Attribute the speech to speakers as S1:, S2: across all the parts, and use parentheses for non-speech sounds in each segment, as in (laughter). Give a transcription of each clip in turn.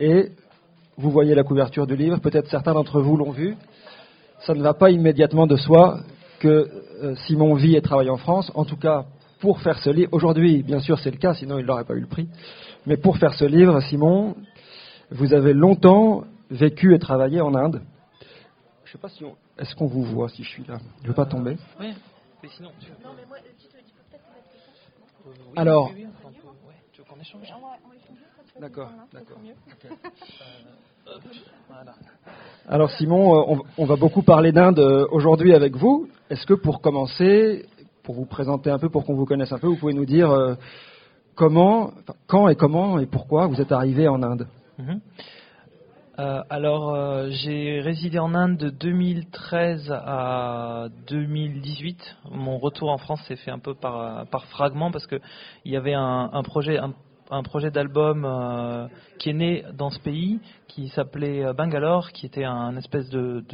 S1: Et vous voyez la couverture du livre, peut-être certains d'entre vous l'ont vu. Ça ne va pas immédiatement de soi que euh, Simon vit et travaille en France. En tout cas, pour faire ce livre, aujourd'hui, bien sûr, c'est le cas, sinon il n'aurait pas eu le prix. Mais pour faire ce livre, Simon, vous avez longtemps vécu et travaillé en Inde. Je ne sais pas si on... Est-ce qu'on vous voit si je suis là? Je ne veux pas tomber.
S2: Oui, mais sinon.
S1: Alors.
S2: Oui, oui, on peut- ouais, tu veux qu'on échange
S1: D'accord, d'accord. (laughs)
S2: Euh, Voilà.
S1: Alors Simon, euh, on, on va beaucoup parler d'Inde euh, aujourd'hui avec vous. Est-ce que pour commencer, pour vous présenter un peu, pour qu'on vous connaisse un peu, vous pouvez nous dire comment, quand et comment et pourquoi vous êtes arrivé en Inde?
S2: Mhm. Euh, alors, euh, j'ai résidé en Inde de 2013 à 2018. Mon retour en France s'est fait un peu par, par fragment parce que il y avait un, un projet, un, un projet d'album euh, qui est né dans ce pays, qui s'appelait euh, Bangalore, qui était un espèce de,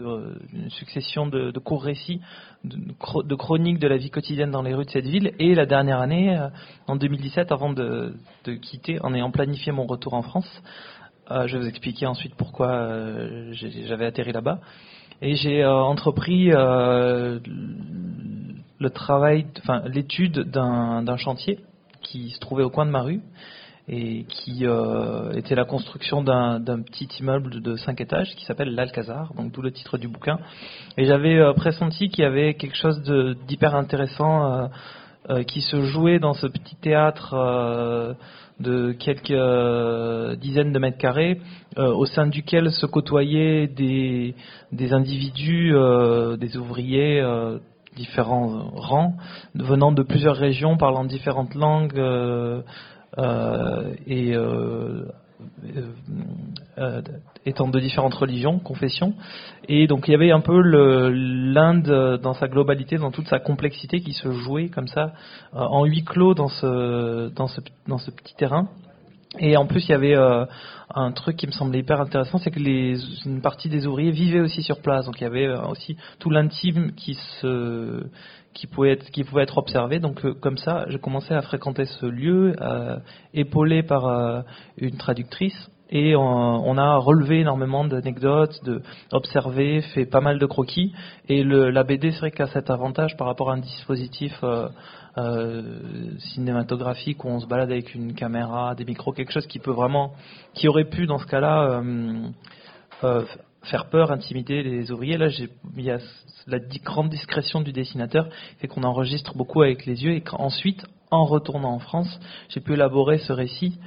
S2: une succession de, courts récits, de, chro- de chroniques de la vie quotidienne dans les rues de cette ville. Et la dernière année, euh, en 2017, avant de, quitter, en ayant planifié mon retour en France, euh, je vais vous expliquer ensuite pourquoi euh, j'avais atterri là-bas. Et j'ai euh, entrepris euh, le travail, enfin l'étude d'un chantier qui se trouvait au coin de ma rue et qui euh, était la construction d'un petit immeuble de 5 étages qui s'appelle l'Alcazar, donc d'où le titre du bouquin. Et j'avais euh, pressenti qu'il y avait quelque chose d'hyper intéressant euh, qui se jouait dans ce petit théâtre de quelques dizaines de mètres carrés, au sein duquel se côtoyaient des, individus, des ouvriers, différents rangs, venant de plusieurs régions, parlant différentes langues euh, euh, et euh, étant de différentes religions, confessions. Et donc il y avait un peu l'Inde dans sa globalité, dans toute sa complexité qui se jouait comme ça en huis clos dans ce, dans ce, dans ce petit terrain. Et en plus, il y avait euh, un truc qui me semblait hyper intéressant, c'est que les, une partie des ouvriers vivaient aussi sur place. Donc il y avait euh, aussi tout l'intime qui pouvait être observé. Donc euh, comme ça, j'ai commencé à fréquenter ce lieu, épaulé par une traductrice. Et on, a relevé énormément d'anecdotes, observé, fait pas mal de croquis. Et le, la BD, c'est vrai qu'à cet avantage par rapport à un dispositif euh, cinématographique où on se balade avec une caméra, des micros, quelque chose qui peut vraiment, qui aurait pu dans ce cas-là euh, euh, faire peur, intimider les ouvriers. Là, il y a la grande discrétion du dessinateur fait qu'on enregistre beaucoup avec les yeux et qu'ensuite, en retournant en France, j'ai pu élaborer ce récit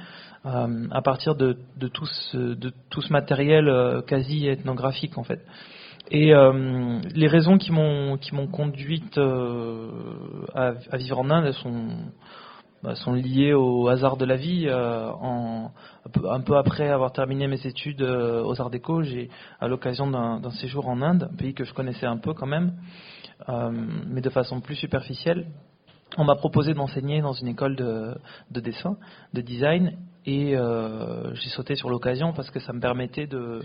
S2: à partir de, tout ce, de tout ce matériel quasi ethnographique en fait. Et euh, les raisons qui m'ont qui m'ont conduite euh, à, vivre en Inde sont bah, sont liées au hasard de la vie. euh, un, peu, après avoir terminé mes études aux Arts Déco, j'ai à l'occasion d'un séjour en Inde, un pays que je connaissais un peu quand même, mais de façon plus superficielle. On m'a proposé d'enseigner dans une école de, de dessin, de design, et j'ai sauté sur l'occasion parce que ça me permettait de,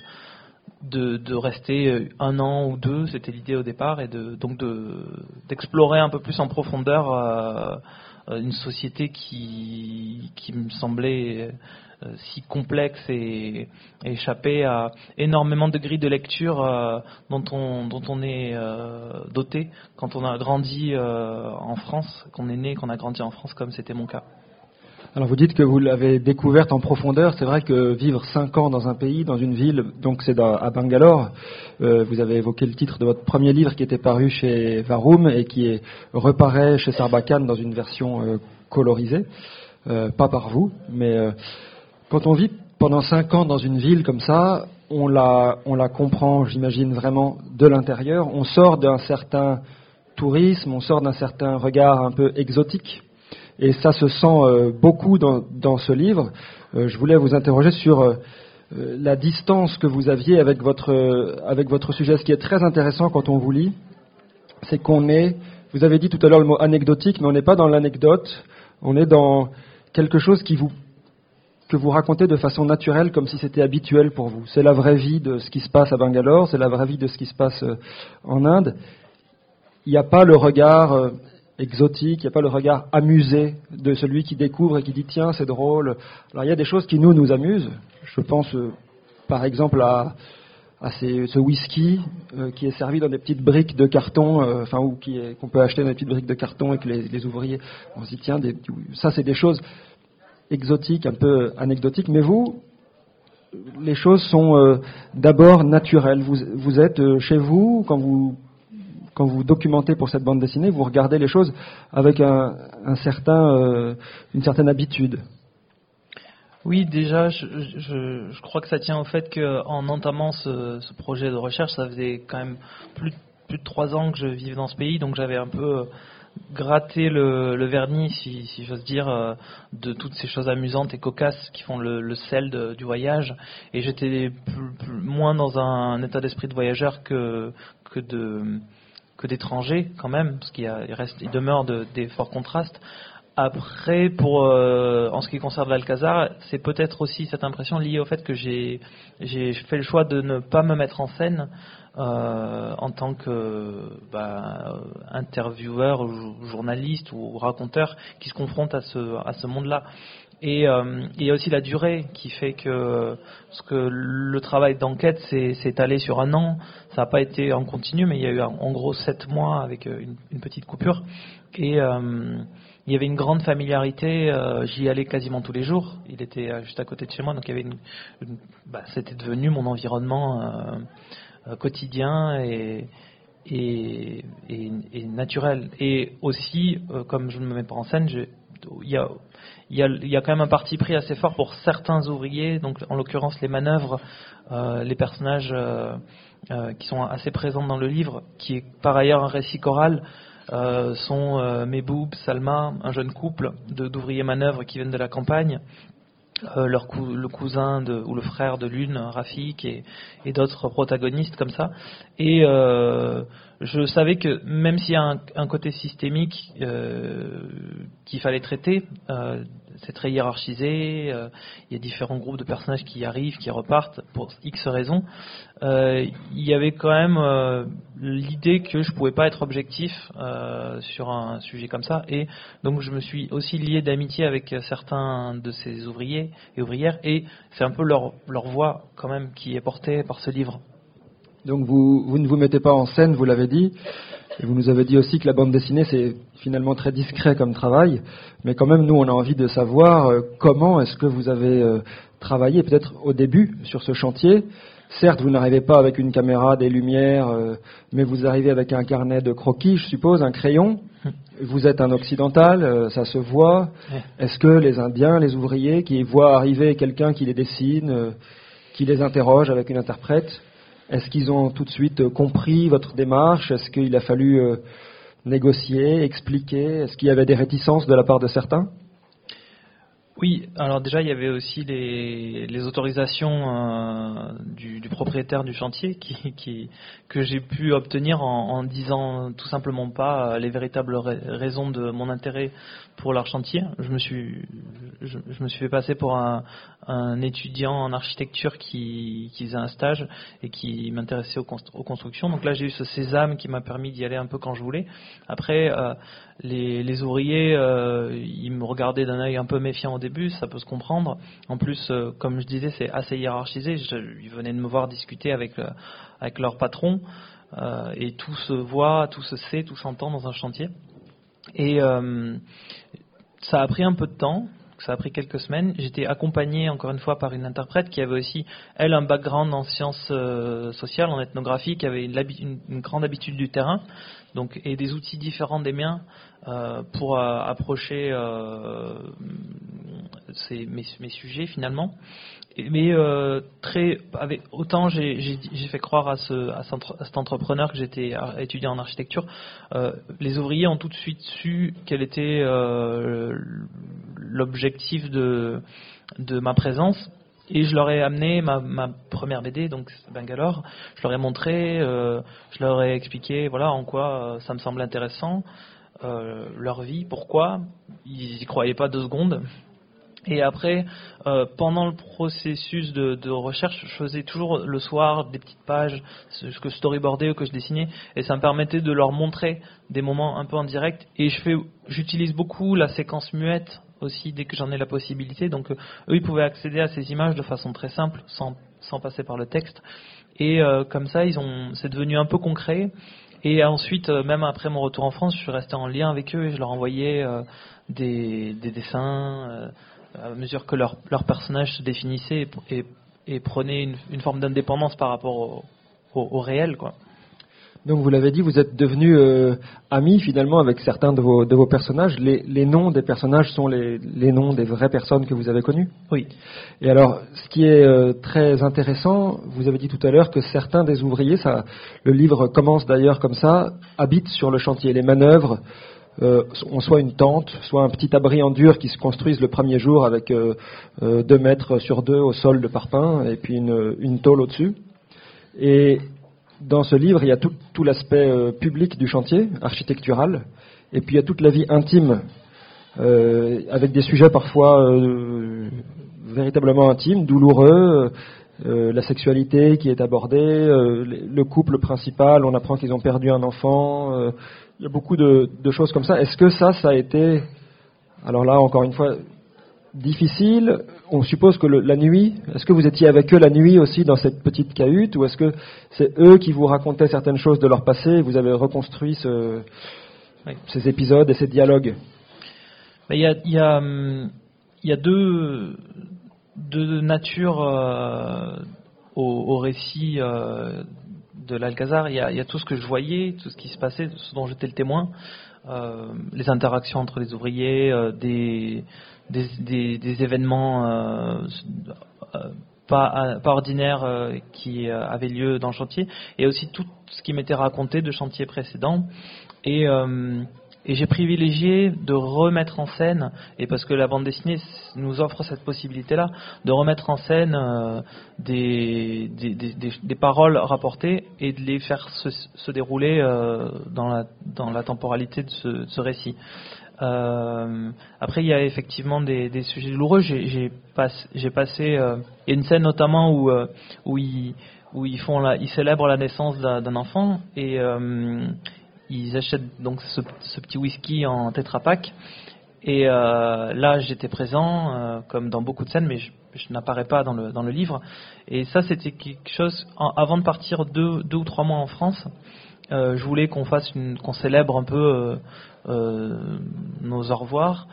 S2: de, rester un an ou deux, c'était l'idée au départ, et donc de, d'explorer un peu plus en profondeur euh, une société qui, me semblait euh, si complexe et, échappée à énormément de grilles de lecture euh, dont, on, dont on est euh, doté quand on a grandi euh, en France, qu'on est né, qu'on a grandi en France, comme c'était mon cas.
S1: Alors vous dites que vous l'avez découverte en profondeur. C'est vrai que vivre cinq ans dans un pays, dans une ville, donc c'est à Bangalore. euh, vous avez évoqué le titre de votre premier livre qui était paru chez Varum et qui est reparaît chez Sarbacane dans une version euh, colorisée, Euh, pas par vous, mais quand on vit pendant cinq ans dans une ville comme ça, on la, on la comprend, j'imagine vraiment de l'intérieur. On sort d'un certain tourisme, on sort d'un certain regard un peu exotique. Et ça se sent euh, beaucoup dans, dans ce livre. Euh, je voulais vous interroger sur euh, la distance que vous aviez avec votre, avec votre sujet. Ce qui est très intéressant quand on vous lit, c'est qu'on est, vous avez dit tout à l'heure le mot anecdotique, mais on n'est pas dans l'anecdote, on est dans quelque chose qui vous, que vous racontez de façon naturelle, comme si c'était habituel pour vous. C'est la vraie vie de ce qui se passe à Bangalore, c'est la vraie vie de ce qui se passe en Inde. Il n'y a pas le regard exotique, il n'y a pas le regard amusé de celui qui découvre et qui dit tiens c'est drôle. Alors il y a des choses qui nous nous amusent. Je pense par exemple à, ce whisky qui est servi dans des petites briques de carton, enfin ou qu'on peut acheter dans des petites briques de carton et que les, ouvriers, on se dit tiens, ça c'est des choses exotiques, un peu anecdotiques. Mais vous, les choses sont d'abord naturelles. Vous, vous êtes chez vous quand vous quand vous documentez pour cette bande dessinée, vous regardez les choses avec euh, une certaine habitude.
S2: Oui, déjà, je, crois que ça tient au fait qu'en entamant ce, projet de recherche, ça faisait quand même plus, de trois ans que je vivais dans ce pays, donc j'avais un peu gratté le, vernis, si, j'ose dire, euh, de toutes ces choses amusantes et cocasses qui font le, sel du voyage. Et j'étais moins dans un, état d'esprit de voyageur que de que d'étrangers quand même, parce qu'il reste, il demeure des forts contrastes. Après, pour euh, en ce qui concerne l'Alcazar, c'est peut-être aussi cette impression liée au fait que j'ai j'ai fait le choix de ne pas me mettre en scène euh, en tant que bah, journaliste ou raconteur qui se confronte à ce à ce monde-là. Et euh, il y a aussi la durée qui fait que, parce que le travail d'enquête s'est étalé sur un an. Ça n'a pas été en continu, mais il y a eu en gros sept mois avec euh, une, petite coupure. Et euh, il y avait une grande familiarité. J'y allais quasiment tous les jours. Il était juste à côté de chez moi, donc bah, c'était devenu mon environnement quotidien et, naturel. Et aussi, comme je ne me mets pas en scène, il y a il y, a, quand même un parti pris assez fort pour certains ouvriers, donc en l'occurrence les manœuvres, euh, les personnages euh, euh, qui sont assez présents dans le livre, qui est par ailleurs un récit choral, sont Meboub, Salma, un jeune couple d'ouvriers manœuvres qui viennent de la campagne, leur le cousin de, ou le frère de l'une, Rafik, et, d'autres protagonistes comme ça. Je savais que même s'il y a un, côté systémique euh, qu'il fallait traiter, euh, c'est très hiérarchisé, euh, il y a différents groupes de personnages qui arrivent, qui repartent pour X raisons, il y avait quand même l'idée que je pouvais pas être objectif sur un sujet comme ça, et donc je me suis aussi lié d'amitié avec certains de ces ouvriers et ouvrières, et c'est un peu leur, leur voix quand même qui est portée par ce livre.
S1: Donc vous, vous ne vous mettez pas en scène, vous l'avez dit. Et vous nous avez dit aussi que la bande dessinée, c'est finalement très discret comme travail. Mais quand même, nous, on a envie de savoir euh, comment est-ce que vous avez euh, travaillé, peut-être au début, sur ce chantier. Certes, vous n'arrivez pas avec une caméra, des lumières, euh, mais vous arrivez avec un carnet de croquis, je suppose, un crayon. Vous êtes un occidental, ça se voit. Est-ce que les Indiens, les ouvriers, qui voient arriver quelqu'un qui les dessine, qui les interroge avec une interprète, est-ce qu'ils ont tout de suite euh, compris votre démarche? Est-ce qu'il a fallu euh, négocier, expliquer? Est-ce qu'il y avait des réticences de la part de certains?
S2: Oui, alors déjà il y avait aussi les, autorisations euh, du, propriétaire du chantier qui, que j'ai pu obtenir en, disant tout simplement pas les véritables raisons de mon intérêt pour leur chantier. Je me suis, je, me suis fait passer pour un, étudiant en architecture qui, qui, faisait un stage et qui m'intéressait aux, constructions. Donc là j'ai eu ce sésame qui m'a permis d'y aller un peu quand je voulais. Après euh, les, ouvriers, euh, ils me regardaient d'un œil un peu méfiant au début, ça peut se comprendre. En plus, euh, comme je disais, c'est assez hiérarchisé. ils venaient de me voir discuter avec, euh, avec leur patron, et tout se voit, tout se sait, tout s'entend dans un chantier. Et ça a pris un peu de temps, ça a pris quelques semaines. J'étais accompagné encore une fois par une interprète qui avait aussi, elle, un background en sciences sociales, en ethnographie, qui avait une grande habitude du terrain donc, et des outils différents des miens euh, pour euh, approcher euh, mes, sujets finalement. Mais très, avec, autant j'ai fait croire à, ce, cet entrepreneur que j'étais étudiant en architecture, les ouvriers ont tout de suite su quel était l'objectif de, ma présence et je leur ai amené ma, première BD, donc Bangalore. Je leur ai montré, euh, je leur ai expliqué, voilà, en quoi euh, ça me semble intéressant, euh, leur vie, pourquoi. Ils y croyaient pas deux secondes. Et après, euh, pendant le processus de, recherche, je faisais toujours le soir des petites pages, que storyboardais ou que je dessinais, et ça me permettait de leur montrer des moments un peu en direct. Et je fais, j'utilise beaucoup la séquence muette aussi dès que j'en ai la possibilité. Donc eux, ils pouvaient accéder à ces images de façon très simple, sans, sans passer par le texte. Et comme ça, ils ont, c'est devenu un peu concret. Et ensuite, même après mon retour en France, je suis resté en lien avec eux et je leur envoyais des, des, dessins à mesure que leur, leur personnage se définissait et, et, prenait une, une forme d'indépendance par rapport au, au, au réel, quoi.
S1: Donc vous l'avez dit, vous êtes devenu euh, ami finalement avec certains de vos, de vos personnages. Les, les, noms des personnages sont les, les, noms des vraies personnes que vous avez connues
S2: Oui.
S1: Et alors, ce qui est euh, très intéressant, vous avez dit tout à l'heure que certains des ouvriers, ça, le livre commence d'ailleurs comme ça, habitent sur le chantier. Les manœuvres euh, soit une tente, soit un petit abri en dur qui se construisent le premier jour avec euh, euh deux mètres sur deux au sol de parpaing et puis une, une tôle au-dessus. Et dans ce livre, il y a tout, l'aspect euh, public du chantier, architectural, et puis il y a toute la vie intime, euh, avec des sujets parfois euh, véritablement intimes, douloureux, la sexualité qui est abordée, le couple principal, on apprend qu'ils ont perdu un enfant, il y a beaucoup de, de choses comme ça. Est-ce que ça, ça a été, alors là, encore une fois, difficile? On suppose que le, la nuit, est-ce que vous étiez avec eux la nuit aussi dans cette petite cahute, ou est-ce que c'est eux qui vous racontaient certaines choses de leur passé et vous avez reconstruit ce, ces épisodes et ces dialogues?
S2: Il y a, y, a, y a, deux, deux natures euh, au, au, récit euh, de l'Alcazar. Il, y, a, tout ce que je voyais, tout ce qui se passait, ce dont j'étais le témoin. Euh, les interactions entre les ouvriers, euh, des, événements euh, pas, pas ordinaires qui avaient lieu dans le chantier, et aussi tout ce qui m'était raconté de chantiers précédents. Et, et j'ai privilégié de remettre en scène, et parce que la bande dessinée nous offre cette possibilité-là, de remettre en scène euh, des, des, paroles rapportées et de les faire se, dérouler euh, dans, la, dans la temporalité de ce, récit. Euh, après, il y a effectivement des, sujets douloureux. J'ai pas, passé. Y a une scène notamment où où ils où ils célèbrent la naissance d'un enfant et ils achètent donc ce, petit whisky en Tetra Pak. Et euh, là, j'étais présent, euh, comme dans beaucoup de scènes, mais je, je n'apparais pas dans le, dans le livre. Et ça, c'était quelque chose. Avant de partir deux, deux ou trois mois en France, euh, je voulais qu'on fasse qu'on célèbre un peu nos au revoir.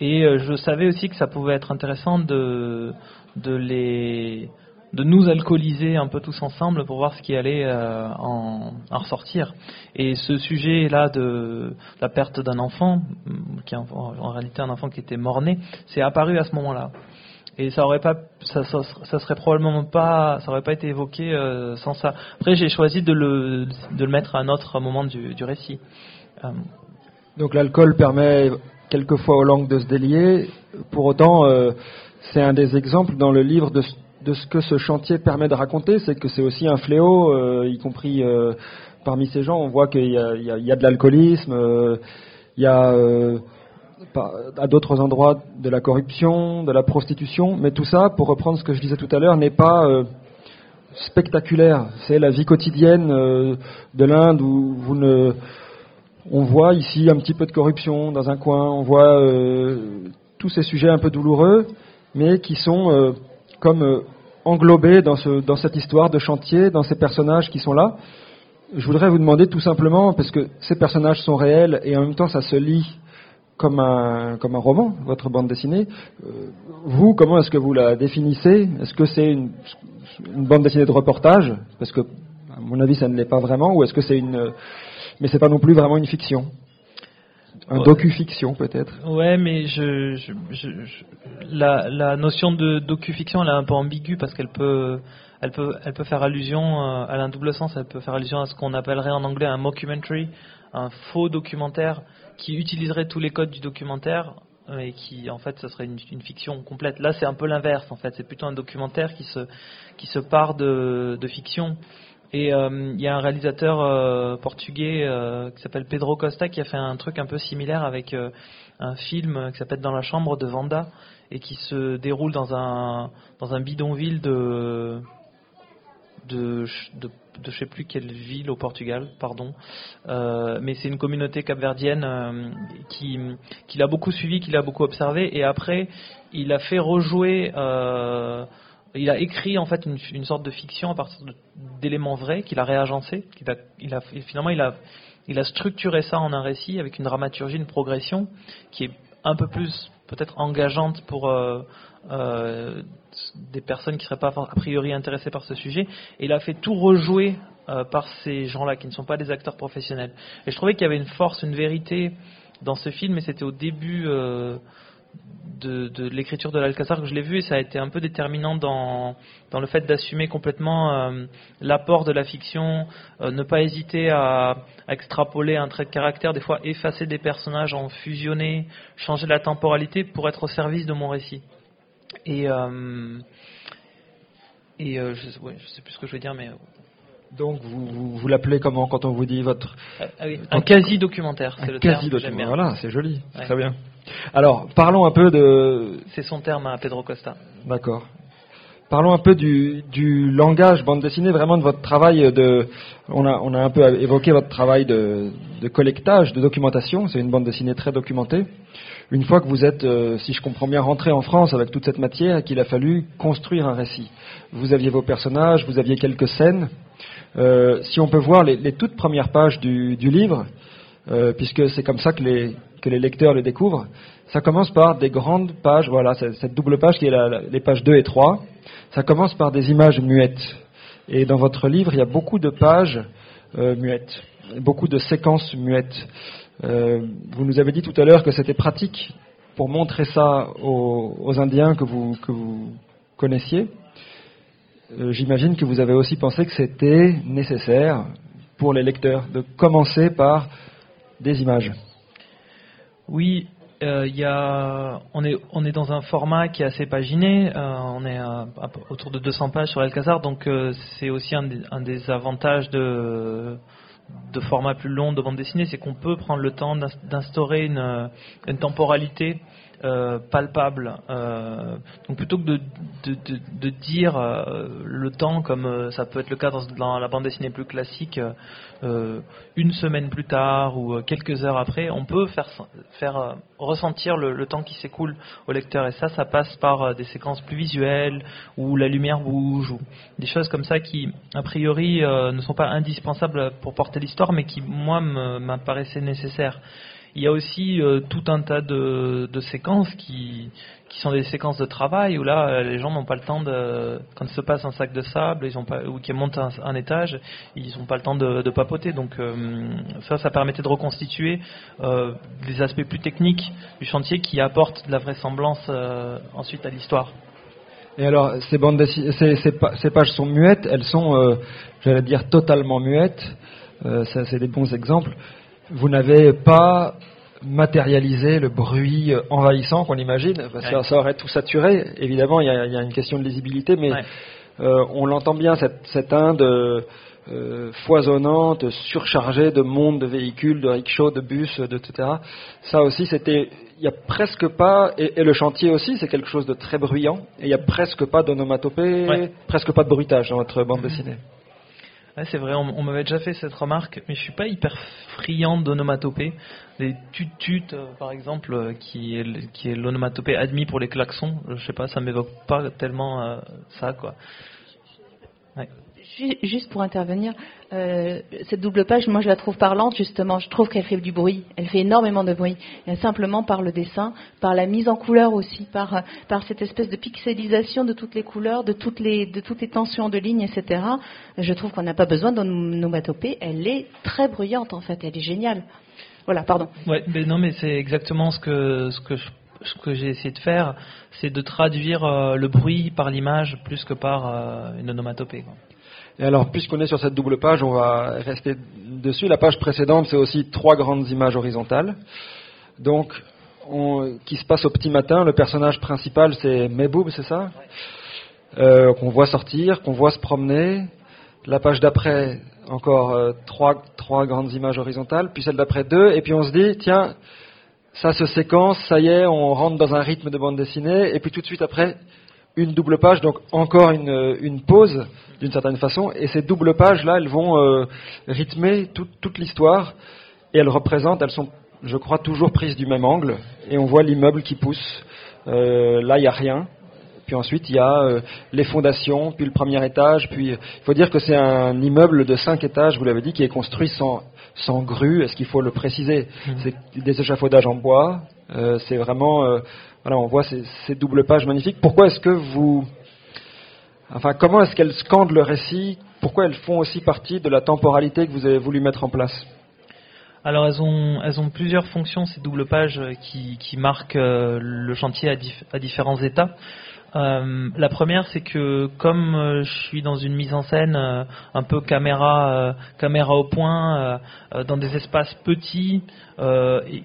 S2: Et je savais aussi que ça pouvait être intéressant de, de les de nous alcooliser un peu tous ensemble pour voir ce qui allait euh, en, ressortir. Et ce sujet-là de la perte d'un enfant, qui est en, réalité un enfant qui était mort-né, c'est apparu à ce moment-là. Et ça aurait pas, ça, ça, serait probablement pas, ça aurait pas été évoqué euh, sans ça. Après, j'ai choisi de le, de le mettre à un autre moment du, récit.
S1: Euh. Donc l'alcool permet quelquefois aux langues de se délier. Pour autant, c'est un des exemples dans le livre de de ce que ce chantier permet de raconter, c'est que c'est aussi un fléau, euh, y compris euh, parmi ces gens. On voit qu'il y, a de l'alcoolisme, il y a euh, à d'autres endroits de la corruption, de la prostitution, mais tout ça, pour reprendre ce que je disais tout à l'heure, n'est pas spectaculaire. C'est la vie quotidienne de l'Inde où on voit ici un petit peu de corruption dans un coin, on voit tous ces sujets un peu douloureux, mais qui sont comme euh, englobé dans, ce, dans cette histoire de chantier, dans ces personnages qui sont là. Je voudrais vous demander tout simplement, parce que ces personnages sont réels et en même temps ça se lit comme un, comme un roman, votre bande dessinée. Euh, vous, comment est-ce que vous la définissez? Est-ce que c'est une, une, bande dessinée de reportage? Parce que, à mon avis, ça ne l'est pas vraiment. Ou est-ce que c'est une... Mais c'est pas non plus vraiment une fiction? Un docu-fiction peut-être.
S2: Ouais, mais je, je, je, la, la, notion de docu-fiction elle est un peu ambiguë parce qu'elle peut, elle peut, elle peut faire allusion, euh, elle a un double sens, elle peut faire allusion à ce qu'on appellerait en anglais un mockumentary, un faux documentaire qui utiliserait tous les codes du documentaire et qui en fait ce serait une, une fiction complète. Là c'est un peu l'inverse en fait, c'est plutôt un documentaire qui se, qui se part de, de fiction. Et euh, il y a un réalisateur euh, portugais euh, qui s'appelle Pedro Costa qui a fait un truc un peu similaire avec un film qui s'appelle Dans la chambre de Vanda et qui se déroule dans un dans un bidonville de de, de, de je sais plus quelle ville au Portugal, pardon, mais c'est une communauté capverdienne qui, qui l'a beaucoup suivi, qui l'a beaucoup observé, et après il a fait rejouer, il a écrit en fait une, sorte de fiction à partir d'éléments vrais qu'il a réagencé, qu'il a, il a, finalement il a, il a structuré ça en un récit avec une dramaturgie, une progression qui est un peu plus peut-être engageante pour euh, euh, des personnes qui ne seraient pas a priori intéressées par ce sujet. Et il a fait tout rejouer euh, par ces gens-là qui ne sont pas des acteurs professionnels. Et je trouvais qu'il y avait une force, une vérité dans ce film, et c'était au début de, l'écriture de l'Alcazar que je l'ai vu, et ça a été un peu déterminant dans, dans le fait d'assumer complètement euh, l'apport de la fiction, euh, ne pas hésiter à, extrapoler un trait de caractère, des fois effacer des personnages, en fusionner, changer la temporalité pour être au service de mon récit. Et, euh, et je, sais plus ce que je vais dire, mais
S1: donc vous, vous, vous l'appelez comment quand on vous dit votre
S2: ah, oui, un quasi documentaire,
S1: c'est le quasi documentaire. Voilà, c'est joli, ouais. très bien. Alors parlons un peu de.
S2: C'est son terme à Pedro Costa.
S1: D'accord. Parlons un peu du, du, langage bande dessinée, vraiment de votre travail de. On a, on a un peu évoqué votre travail de, de collectage, de documentation. C'est une bande dessinée très documentée. Une fois que vous êtes, euh, si je comprends bien, rentré en France avec toute cette matière, qu'il a fallu construire un récit. Vous aviez vos personnages, vous aviez quelques scènes. Euh, si on peut voir les, toutes premières pages du, livre, euh, puisque c'est comme ça que les, que les lecteurs le découvrent, ça commence par des grandes pages, voilà, cette double page qui est les pages 2 et 3, ça commence par des images muettes. Et dans votre livre, il y a beaucoup de pages euh, muettes, beaucoup de séquences muettes. Vous nous avez dit tout à l'heure que c'était pratique pour montrer ça aux, aux Indiens que vous, que vous connaissiez. Euh, J'imagine que vous avez aussi pensé que c'était nécessaire pour les lecteurs de commencer par des images.
S2: Oui, euh, y a, on, est, dans un format qui est assez paginé, euh, on est à, autour de 200 pages sur Alcazar, donc c'est aussi un des, avantages de, de format plus long de bande dessinée, c'est qu'on peut prendre le temps d'instaurer une temporalité euh, palpable. Euh, donc plutôt que de, dire euh, le temps comme ça peut être le cas dans, la bande dessinée plus classique, une semaine plus tard ou quelques heures après, on peut faire, faire ressentir le, le temps qui s'écoule au lecteur. Et ça, ça passe par des séquences plus visuelles où la lumière bouge ou des choses comme ça qui, a priori, ne sont pas indispensables pour porter l'histoire, mais qui, moi, m'apparaissaient nécessaires. Il y a aussi euh, tout un tas de, séquences qui, qui sont des séquences de travail où là euh, les gens n'ont pas le temps de quand il se passe un sac de sable ils ont pas ou qu'ils montent un, étage ils n'ont pas le temps de, papoter. Donc euh, ça ça permettait de reconstituer euh, des aspects plus techniques du chantier qui apportent de la vraisemblance ensuite à l'histoire.
S1: Et alors ces bandes ces, pages sont muettes elles sont j'allais dire totalement muettes. C'est des bons exemples vous n'avez pas matérialisé le bruit envahissant qu'on imagine, parce que ouais. ça aurait tout saturé. Évidemment, il y a, il y a une question de lisibilité, mais ouais. euh, on l'entend bien, cette, cette Inde euh, foisonnante, surchargée de monde, de véhicules, de rickshaws, de bus, de, etc. Ça aussi, c'était... Il n'y a presque pas, et, et, le chantier aussi, c'est quelque chose de très bruyant, et il n'y a presque pas d'onomatopée, ouais. presque pas de bruitage dans votre bande
S2: mhm.
S1: dessinée.
S2: Ouais, c'est vrai, on, m'avait déjà fait cette remarque, mais je suis pas hyper friand d'onomatopée. Les tut-tut, euh, par exemple, euh, qui est, qui est l'onomatopée admis pour les klaxons, je sais pas, ça m'évoque pas tellement euh, ça, quoi.
S3: Juste pour intervenir, euh, cette double page, moi je la trouve parlante justement. Je trouve qu'elle fait du bruit. Elle fait énormément de bruit. Simplement par le dessin, par la mise en couleur aussi, par, cette espèce de pixelisation de toutes les couleurs, de toutes les, tensions de lignes, etc. Je trouve qu'on n'a pas besoin d'onomatopée. Elle est très bruyante en fait. Elle est géniale. Voilà, pardon.
S2: Ouais, mais non, mais c'est exactement ce que, j'ai essayé de faire, c'est de traduire euh, le bruit par l'image plus que par euh, une onomatopée.
S1: Et alors, puisqu'on est sur cette double page, on va rester dessus. La page précédente, c'est aussi trois grandes images horizontales. Donc, on, qui se passe au petit matin. Le personnage principal, c'est Meboub, c'est ça? Euh, Qu'on voit sortir, qu'on voit se promener. La page d'après, encore euh, trois, trois grandes images horizontales. Puis celle d'après, deux. Et puis on se dit, tiens, ça se séquence, ça y est, on rentre dans un rythme de bande dessinée. Et puis tout de suite après, une double page, donc encore une, une pause d'une certaine façon, et ces doubles pages-là, elles vont euh, rythmer toute l'histoire, et elles représentent, elles sont, je crois, toujours prises du même angle, et on voit l'immeuble qui pousse. Euh, là, il n'y a rien. Puis ensuite, il y a euh, les fondations, puis le premier étage. Puis il faut dire que c'est un immeuble de cinq étages, vous l'avez dit, qui est construit sans, sans grue. Est-ce qu'il faut le préciser? Mmh. C'est des échafaudages en bois. c'est vraiment voilà, on voit ces, doubles pages magnifiques. Pourquoi est-ce que vous, enfin, comment est-ce qu'elles scandent le récit? Pourquoi elles font aussi partie de la temporalité que vous avez voulu mettre en place?
S2: Alors elles ont, elles ont plusieurs fonctions, ces doubles pages qui, marquent euh, le chantier à, différents états. Euh, la première, c'est que comme euh, je suis dans une mise en scène un peu caméra, caméra au point, dans des espaces petits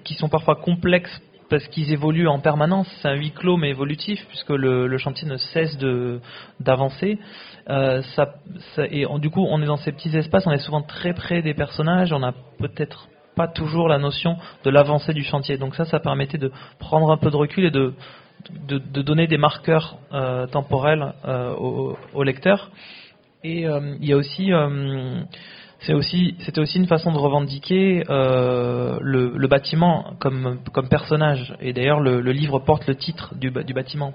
S2: qui sont parfois complexes parce qu'ils évoluent en permanence. C'est un huis clos mais évolutif puisque le, chantier ne cesse d'avancer. Euh, et du coup, on est dans ces petits espaces, on est souvent très près des personnages, on n'a peut-être pas toujours la notion de l'avancée du chantier. Donc ça, ça permettait de prendre un peu de recul et de de, donner des marqueurs euh, temporels euh, au, au, lecteur. Et il y a aussi c'est aussi, c'était aussi une façon de revendiquer euh, le, bâtiment comme, personnage. Et d'ailleurs, le, livre porte le titre du, du bâtiment.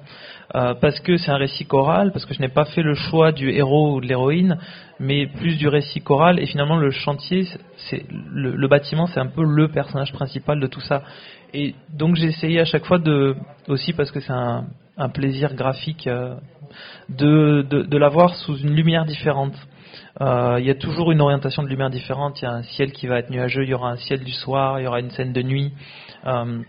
S2: Euh, parce que c'est un récit choral, parce que je n'ai pas fait le choix du héros ou de l'héroïne, mais plus du récit choral. Et finalement, le chantier, c'est le, le bâtiment, c'est un peu le personnage principal de tout ça. Et donc, j'ai essayé à chaque fois de, aussi parce que c'est un, un plaisir graphique, euh, de, de, de l'avoir sous une lumière différente. Euh, il y a toujours une orientation de lumière différente. Il y a un ciel qui va être nuageux, il y aura un ciel du soir, il y aura une scène de nuit. Euh,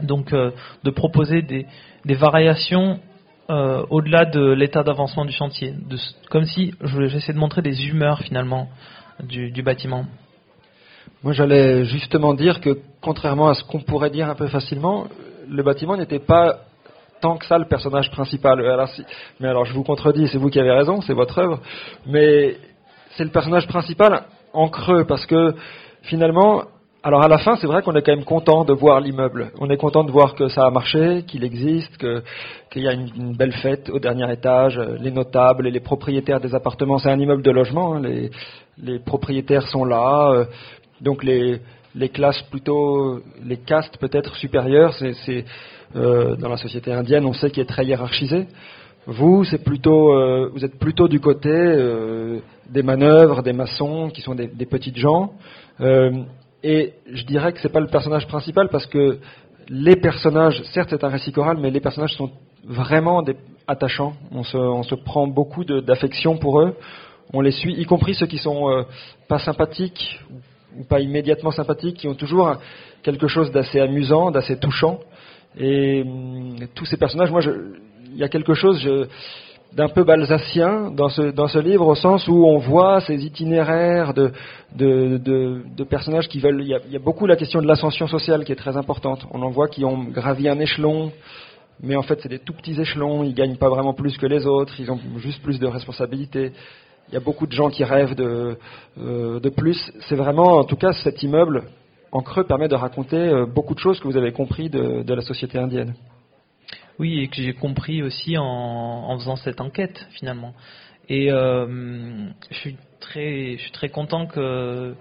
S2: donc, euh, de proposer des, variations au-delà de l'état d'avancement du chantier, comme si j'essaie de montrer des humeurs finalement du bâtiment.
S1: Moi, j'allais justement dire que, contrairement à ce qu'on pourrait dire un peu facilement, le bâtiment n'était pas tant que ça le personnage principal. Si, mais alors, je vous contredis, c'est vous qui avez raison, c'est votre œuvre. Mais c'est le personnage principal en creux parce que finalement, alors à la fin, c'est vrai qu'on est quand même content de voir l'immeuble. On est content de voir que ça a marché, qu'il existe, qu'il y a une, belle fête au dernier étage, les notables et les propriétaires des appartements. C'est un immeuble de logement, hein, les, les, propriétaires sont là. Euh, donc les, les classes plutôt, les castes peut-être supérieures, c'est euh, dans la société indienne, on sait qu'il est très hiérarchisé. Vous, c'est plutôt, euh, vous êtes plutôt du côté euh, des manœuvres, des maçons, qui sont des, petites gens. Et je dirais que c'est pas le personnage principal parce que les personnages, certes c'est un récit choral, mais les personnages sont vraiment des, attachants. On se, on se prend beaucoup d'affection pour eux. On les suit, y compris ceux qui sont pas sympathiques ou pas immédiatement sympathiques, qui ont toujours quelque chose d'assez amusant, d'assez touchant. Et hum, tous ces personnages, moi, il y a quelque chose d'un peu balsacien dans ce, dans ce livre, au sens où on voit ces itinéraires de, de, de, personnages qui veulent. Il y, a, il y, a, beaucoup la question de l'ascension sociale qui est très importante. On en voit qui ont gravi un échelon, mais en fait c'est des tout petits échelons. Ils gagnent pas vraiment plus que les autres. Ils ont juste plus de responsabilités. Il y a beaucoup de gens qui rêvent de, euh, de plus. C'est vraiment, en tout cas, cet immeuble en creux permet de raconter euh, beaucoup de choses que vous avez compris de, la société indienne.
S2: Oui, et que j'ai compris aussi en, faisant cette enquête finalement. Et euh, je suis très, je suis très content qu'une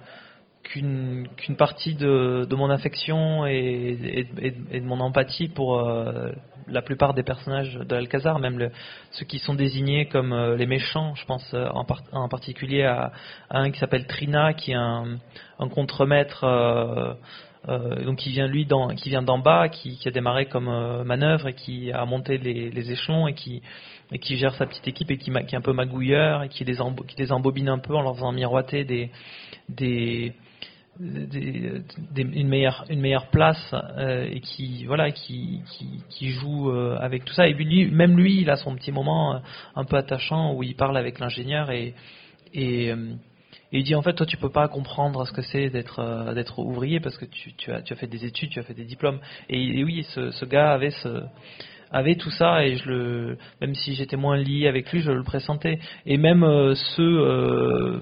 S2: partie de, mon affection et, de mon empathie pour euh, la plupart des personnages de Alcazar, même ceux qui sont désignés comme euh, les méchants, je pense euh, en, en, particulier à, un qui s'appelle Trina, qui est un, un contremaître euh, donc qui vient lui qui vient d'en bas, qui, a démarré comme manœuvre et qui a monté les, échelons et qui, gère sa petite équipe et qui, est un peu magouilleur et qui les, qui embobine un peu en leur faisant miroiter des, une meilleure une meilleure place euh, et qui voilà qui qui, joue euh, avec tout ça et lui, même lui il a son petit moment un peu attachant où il parle avec l'ingénieur et et il dit en fait toi tu peux pas comprendre ce que c'est d'être euh, d'être ouvrier parce que tu, tu, as, tu as fait des études, tu as fait des diplômes. Et, oui, ce, ce, gars avait ce avait tout ça et je le même si j'étais moins lié avec lui, je le pressentais. Et même euh, ceux, euh,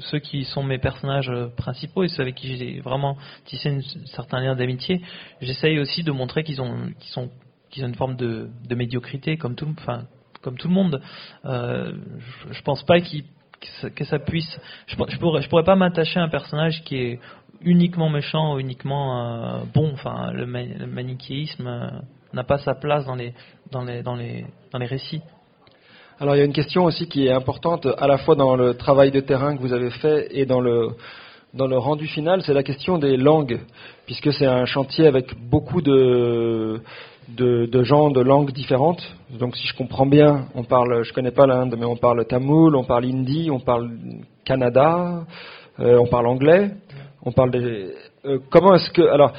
S2: ceux, qui sont mes personnages principaux et ceux avec qui j'ai vraiment tissé un certain lien d'amitié, j'essaye aussi de montrer qu'ils ont qu'ils sont qu'ils ont une forme de, médiocrité, comme tout, enfin, comme tout le monde. je, je pense pas qu'ils que ça, puisse. Je, je, pourrais, je pourrais pas m'attacher à un personnage qui est uniquement méchant uniquement euh, bon. Enfin, le, manichéisme euh, n'a pas sa place dans les, récits.
S1: Alors il y a une question aussi qui est importante à la fois dans le travail de terrain que vous avez fait et dans le, dans le rendu final, c'est la question des langues, puisque c'est un chantier avec beaucoup de, de, gens de langues différentes. Donc si je comprends bien, on parle, je connais pas l'Inde, mais on parle tamoul, on parle hindi, on parle Canada, euh, on parle anglais, on parle des. Euh, comment est-ce que alors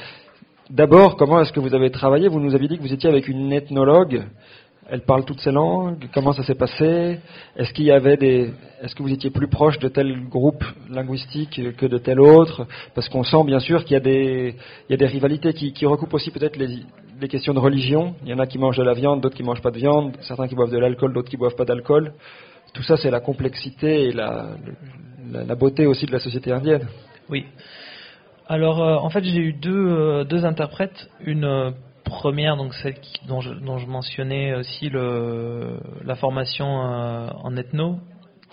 S1: d'abord comment est-ce que vous avez travaillé? Vous nous avez dit que vous étiez avec une ethnologue. Elle parle toutes ces langues. Comment ça s'est passé? Est-ce qu'il y avait des Est-ce que vous étiez plus proche de tel groupe linguistique que de tel autre? Parce qu'on sent bien sûr qu'il y a des il y a des rivalités qui, recoupent aussi peut-être les, les questions de religion. Il y en a qui mangent de la viande, d'autres qui mangent pas de viande, certains qui boivent de l'alcool, d'autres qui boivent pas d'alcool. Tout ça, c'est la complexité et la, la, beauté aussi de la société indienne.
S2: Oui. Alors, euh, en fait, j'ai eu deux, euh, interprètes. Une euh, première, donc celle dont, je, mentionnais aussi le, la formation en ethno,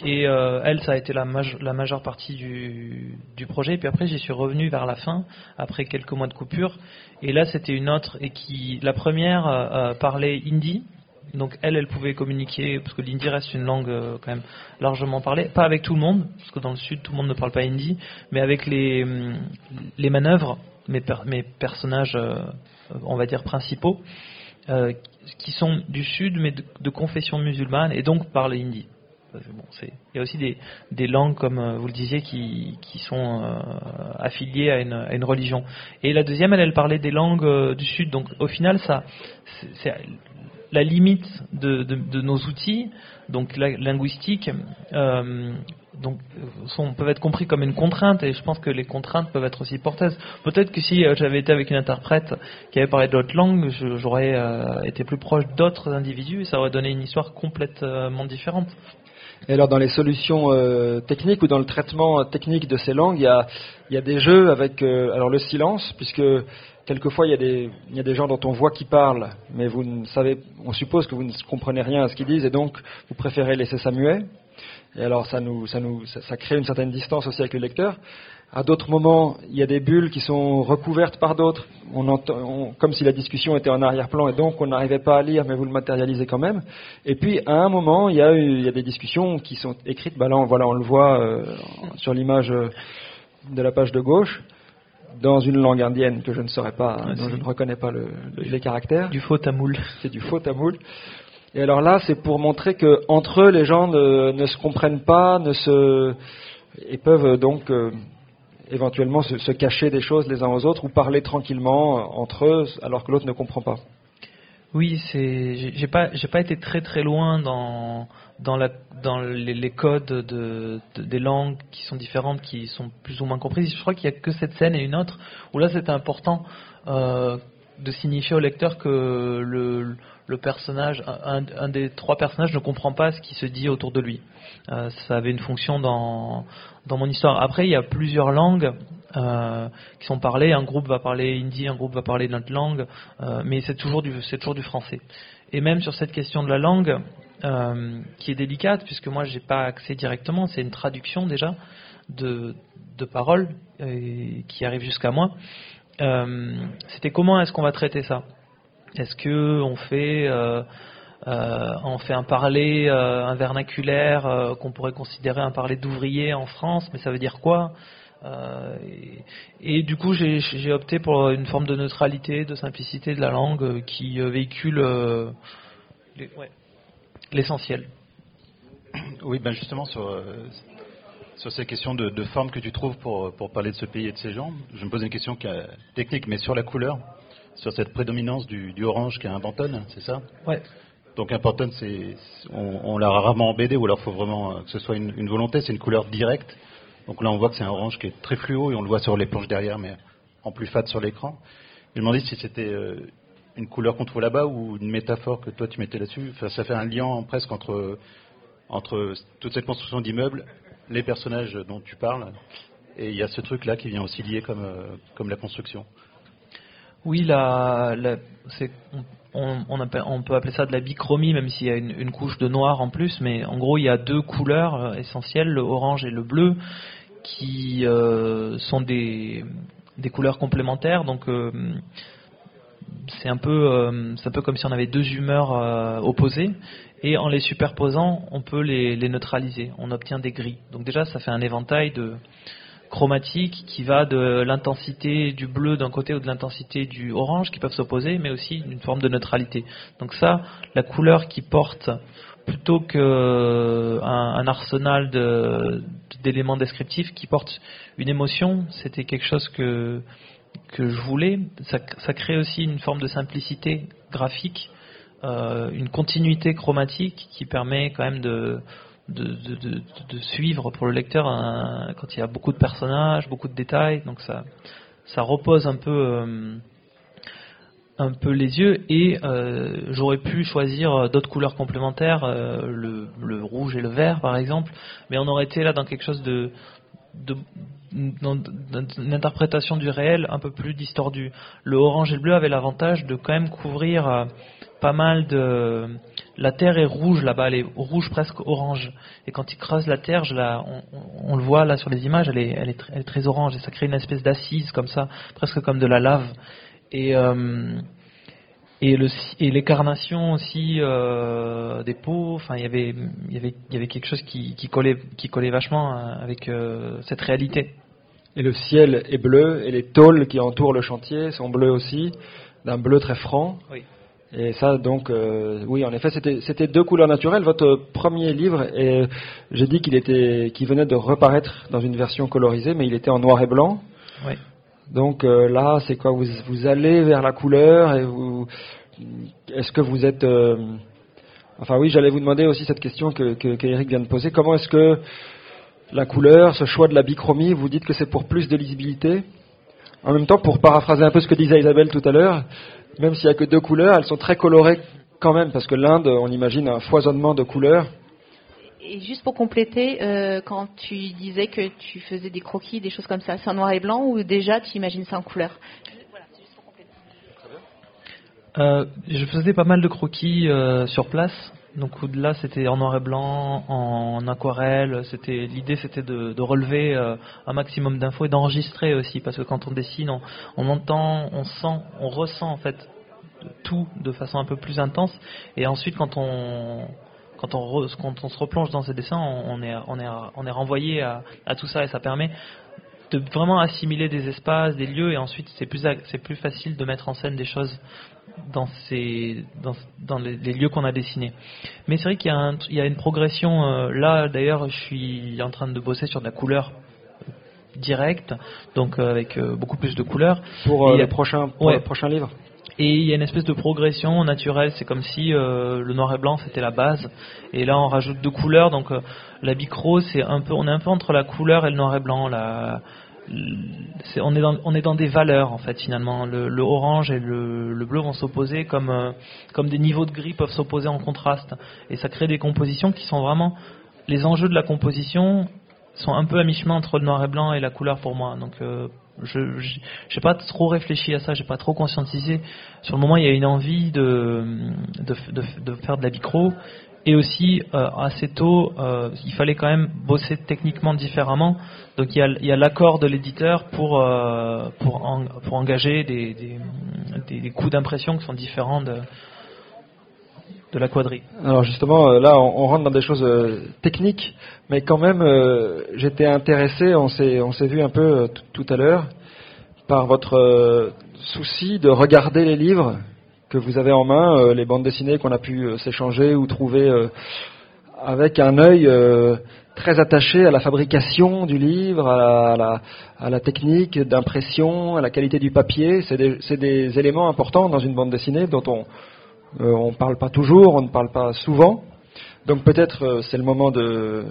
S2: et elle, ça a été la, majeure partie du, du, projet. Et puis après, j'y suis revenu vers la fin, après quelques mois de coupure. Et là, c'était une autre. Et qui, la première parlait hindi. Donc elle, elle pouvait communiquer, parce que l'hindi reste une langue quand même largement parlée. Pas avec tout le monde, parce que dans le sud, tout le monde ne parle pas hindi. Mais avec les, les manœuvres, mes, personnages, on va dire, principaux, qui sont du sud, mais de, confession musulmane, et donc parlent hindi il y a aussi des, langues, comme euh, vous le disiez, qui, sont euh, affiliées à une, religion. Et la deuxième, elle, elle parlait des langues euh, du Sud. Donc au final, ça, la limite de, nos outils, donc la, linguistique, donc, peuvent être compris comme une contrainte, et je pense que les contraintes peuvent être aussi porteuses. Peut-être que si j'avais été avec une interprète qui avait parlé d'autres langues, j'aurais été plus proche d'autres individus, et ça aurait donné une histoire complètement différente.
S1: Et alors dans les solutions euh, techniques ou dans le traitement technique de ces langues, il y a, des jeux avec euh, alors le silence, puisque quelquefois il y, a des, gens dont on voit qui parlent, mais vous ne savez, on suppose que vous ne comprenez rien à ce qu'ils disent, et donc vous préférez laisser ça muet. Et alors ça crée une certaine distance aussi avec le lecteur. À d'autres moments, il y a des bulles qui sont recouvertes par d'autres, on entend, comme si la discussion était en arrière-plan et donc on n'arrivait pas à lire, mais vous le matérialisez quand même. Et puis à un moment, il y a, des discussions qui sont écrites. Bah on, voilà, on le voit euh, sur l'image euh, de la page de gauche, dans une langue indienne que je ne saurais pas, ah, dont je ne reconnais pas le, les caractères.
S2: Du faux tamoul.
S1: C'est du faux tamoul. Et alors là, c'est pour montrer que entre eux, les gens ne, ne se comprennent pas, ne se et peuvent donc euh, éventuellement se, cacher des choses les uns aux autres ou parler tranquillement euh, entre eux alors que l'autre ne comprend pas.
S2: Oui, c'est j'ai pas j'ai pas été très très loin dans dans la dans les, codes de, des langues qui sont différentes qui sont plus ou moins comprises. Je crois qu'il y a que cette scène et une autre où là c'était important euh, de signifier au lecteur que le le personnage, un, des trois personnages ne comprend pas ce qui se dit autour de lui. Euh, ça avait une fonction dans, dans mon histoire. Après, il y a plusieurs langues euh, qui sont parlées. Un groupe va parler hindi, un groupe va parler notre langue, euh, mais c'est toujours, du, c'est toujours du français. Et même sur cette question de la langue, qui est délicate, puisque moi, j'ai pas accès directement, c'est une traduction déjà de, de paroles qui arrivent jusqu'à moi. C'était comment est-ce qu'on va traiter ça? Est-ce que on fait euh, euh, on fait un parler, euh, un vernaculaire qu'on pourrait considérer un parler d'ouvrier en France, mais ça veut dire quoi? Et, du coup, j'ai opté pour une forme de neutralité, de simplicité de la langue qui véhicule l'essentiel. (coughs)
S4: Oui, ben justement sur sur ces questions de, de, forme que tu trouves pour, pour parler de ce pays et de ces gens, je me pose une question qui est technique, mais sur la couleur sur cette prédominance du, orange qui est un pantone, c'est ça?
S2: Ouais.
S4: Donc un pantone, c'est, on, l'a rarement en BD, ou alors il faut vraiment euh, que ce soit une, volonté, c'est une couleur directe. Donc là, on voit que c'est un orange qui est très fluo et on le voit sur les planches derrière, mais en plus fat sur l'écran. Je me demandais si c'était euh, une couleur qu'on trouve là-bas ou une métaphore que toi tu mettais là-dessus. Enfin, ça fait un lien presque entre, entre toute cette construction d'immeubles, les personnages dont tu parles, et il y a ce truc-là qui vient aussi lier comme, euh, comme la construction.
S2: Oui, la, c'est on, peut appeler ça de la bichromie, même s'il y a une, couche de noir en plus, mais en gros il y a deux couleurs euh, essentielles, le orange et le bleu, qui euh, sont des, couleurs complémentaires. Donc euh, c'est un un peu comme si on avait deux humeurs opposées, et en les superposant, on peut les neutraliser. On obtient des gris. Donc déjà, ça fait un éventail de chromatique qui va de l'intensité du bleu d'un côté ou de l'intensité du orange qui peuvent s'opposer, mais aussi une forme de neutralité. Donc ça, la couleur qui porte plutôt qu'un un arsenal d'éléments descriptifs qui porte une émotion, c'était quelque chose que, que je voulais. Ça, ça, crée aussi une forme de simplicité graphique, euh, une continuité chromatique qui permet quand même de, de, suivre pour le lecteur quand il y a beaucoup de personnages, beaucoup de détails. Donc ça, ça repose un peu, euh, un peu les yeux. Et euh, j'aurais pu choisir d'autres couleurs complémentaires, euh, le, rouge et le vert par exemple, mais on aurait été là dans quelque chose de, d'une interprétation du réel un peu plus distordue. Le orange et le bleu avaient l'avantage de quand même couvrir pas mal de la terre est rouge là-bas, elle est rouge presque orange. Et quand il creuse la terre, je la, on, le voit là sur les images, elle est, elle est, très orange et ça crée une espèce d'assise comme ça, presque comme de la lave. Et euh, et le et l'écarnation aussi euh, des peaux. Enfin, il y avait il y avait il y avait quelque chose qui, qui collait qui collait vachement euh, avec cette réalité.
S1: Et le ciel est bleu et les tôles qui entourent le chantier sont bleues aussi, d'un bleu très franc.
S2: Oui.
S1: Et ça, donc, euh, oui, en effet, c'était deux couleurs naturelles. Votre premier livre, et j'ai dit qu'il était, qu'il venait de reparaître dans une version colorisée, mais il était en noir et blanc.
S2: Oui.
S1: Donc euh, là, c'est quoi? Vous, vous allez vers la couleur et vous, est-ce que vous êtes, euh, enfin oui, j'allais vous demander aussi cette question que, que, que vient de poser. Comment est-ce que la couleur, ce choix de la bichromie, vous dites que c'est pour plus de lisibilité? En même temps, pour paraphraser un peu ce que disait Isabelle tout à l'heure, même s'il n'y a que deux couleurs, elles sont très colorées quand même, parce que l'Inde, on imagine un foisonnement de couleurs.
S3: Et juste pour compléter, euh, quand tu disais que tu faisais des croquis, des choses comme ça, c'est en noir et blanc ou déjà tu imagines ça en couleur
S2: euh, je faisais pas mal de croquis euh, sur place. Donc là, c'était en noir et blanc, en aquarelle. C'était l'idée, c'était de, relever un maximum d'infos et d'enregistrer aussi, parce que quand on dessine, on, entend, on sent, on ressent en fait tout de façon un peu plus intense. Et ensuite, quand on se replonge dans ces dessins, on est, renvoyé à, tout ça et ça permet de vraiment assimiler des espaces, des lieux, et ensuite c'est plus facile de mettre en scène des choses dans, ces, dans, dans les, lieux qu'on a dessinés. Mais c'est vrai qu'il y, a un, il y a une progression. Euh, là, d'ailleurs, je suis en train de bosser sur de la couleur directe, donc euh, avec euh, beaucoup plus de couleurs.
S1: Pour, les prochains, pour le prochain livre
S2: et il y a une espèce de progression naturelle. C'est comme si euh, le noir et blanc c'était la base, et là on rajoute deux couleurs. Donc euh, la bicro, c'est un peu, on est un peu entre la couleur et le noir et blanc. La, on, est dans, on est dans des valeurs en fait finalement. Le, orange et le, bleu vont s'opposer comme, euh, comme des niveaux de gris peuvent s'opposer en contraste, et ça crée des compositions qui sont vraiment les enjeux de la composition sont un peu à mi-chemin entre le noir et blanc et la couleur pour moi. Donc je n'ai pas trop réfléchi à ça, j'ai pas trop conscientisé. Sur le moment, il y a une envie de, de, de, faire de la micro. Et aussi, euh, assez tôt, euh, il fallait quand même bosser techniquement différemment. Donc il y a, l'accord de l'éditeur pour, euh, pour, engager des, des, coûts d'impression qui sont différents de, de la quadrille.
S1: Alors justement, là, on, rentre dans des choses techniques, mais quand même, j'étais intéressé, on s'est, on s'est vu un peu tout à l'heure, par votre souci de regarder les livres que vous avez en main, euh, les bandes dessinées qu'on a pu euh, s'échanger ou trouver euh, avec un œil très attaché à la fabrication du livre, à la, technique d'impression, à la qualité du papier. C'est des, éléments importants dans une bande dessinée dont on ne parle pas toujours, on ne parle pas souvent. Donc peut-être c'est le moment que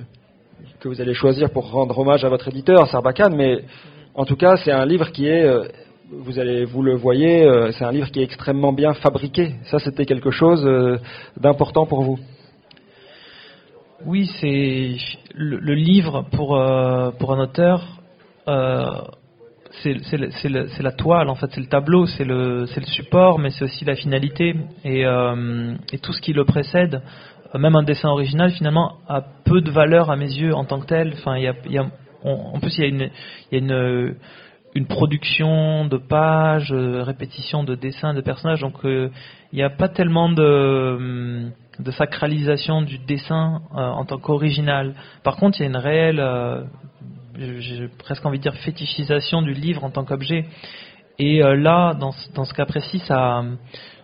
S1: vous allez choisir pour rendre hommage à votre éditeur, Sarbacane, mais en tout cas c'est un livre qui est vous allez, vous le voyez, euh, c'est un livre qui est extrêmement bien fabriqué. Ça, c'était quelque chose euh, d'important pour vous.
S2: Oui, c'est le, livre pour euh, pour un auteur. c'est la toile, en fait, c'est le tableau, c'est le, le support, mais c'est aussi la finalité et, et, tout ce qui le précède. Même un dessin original, finalement, a peu de valeur à mes yeux en tant que tel. Enfin, y a, en plus, il y a une, une production de pages, euh, répétition de dessins de personnages, donc euh, il n'y a pas tellement de, de sacralisation du dessin en tant qu'original. Par contre, il y a une réelle j'ai presque envie de dire fétichisation du livre en tant qu'objet. Et euh, là, dans, dans, ce cas précis, ça,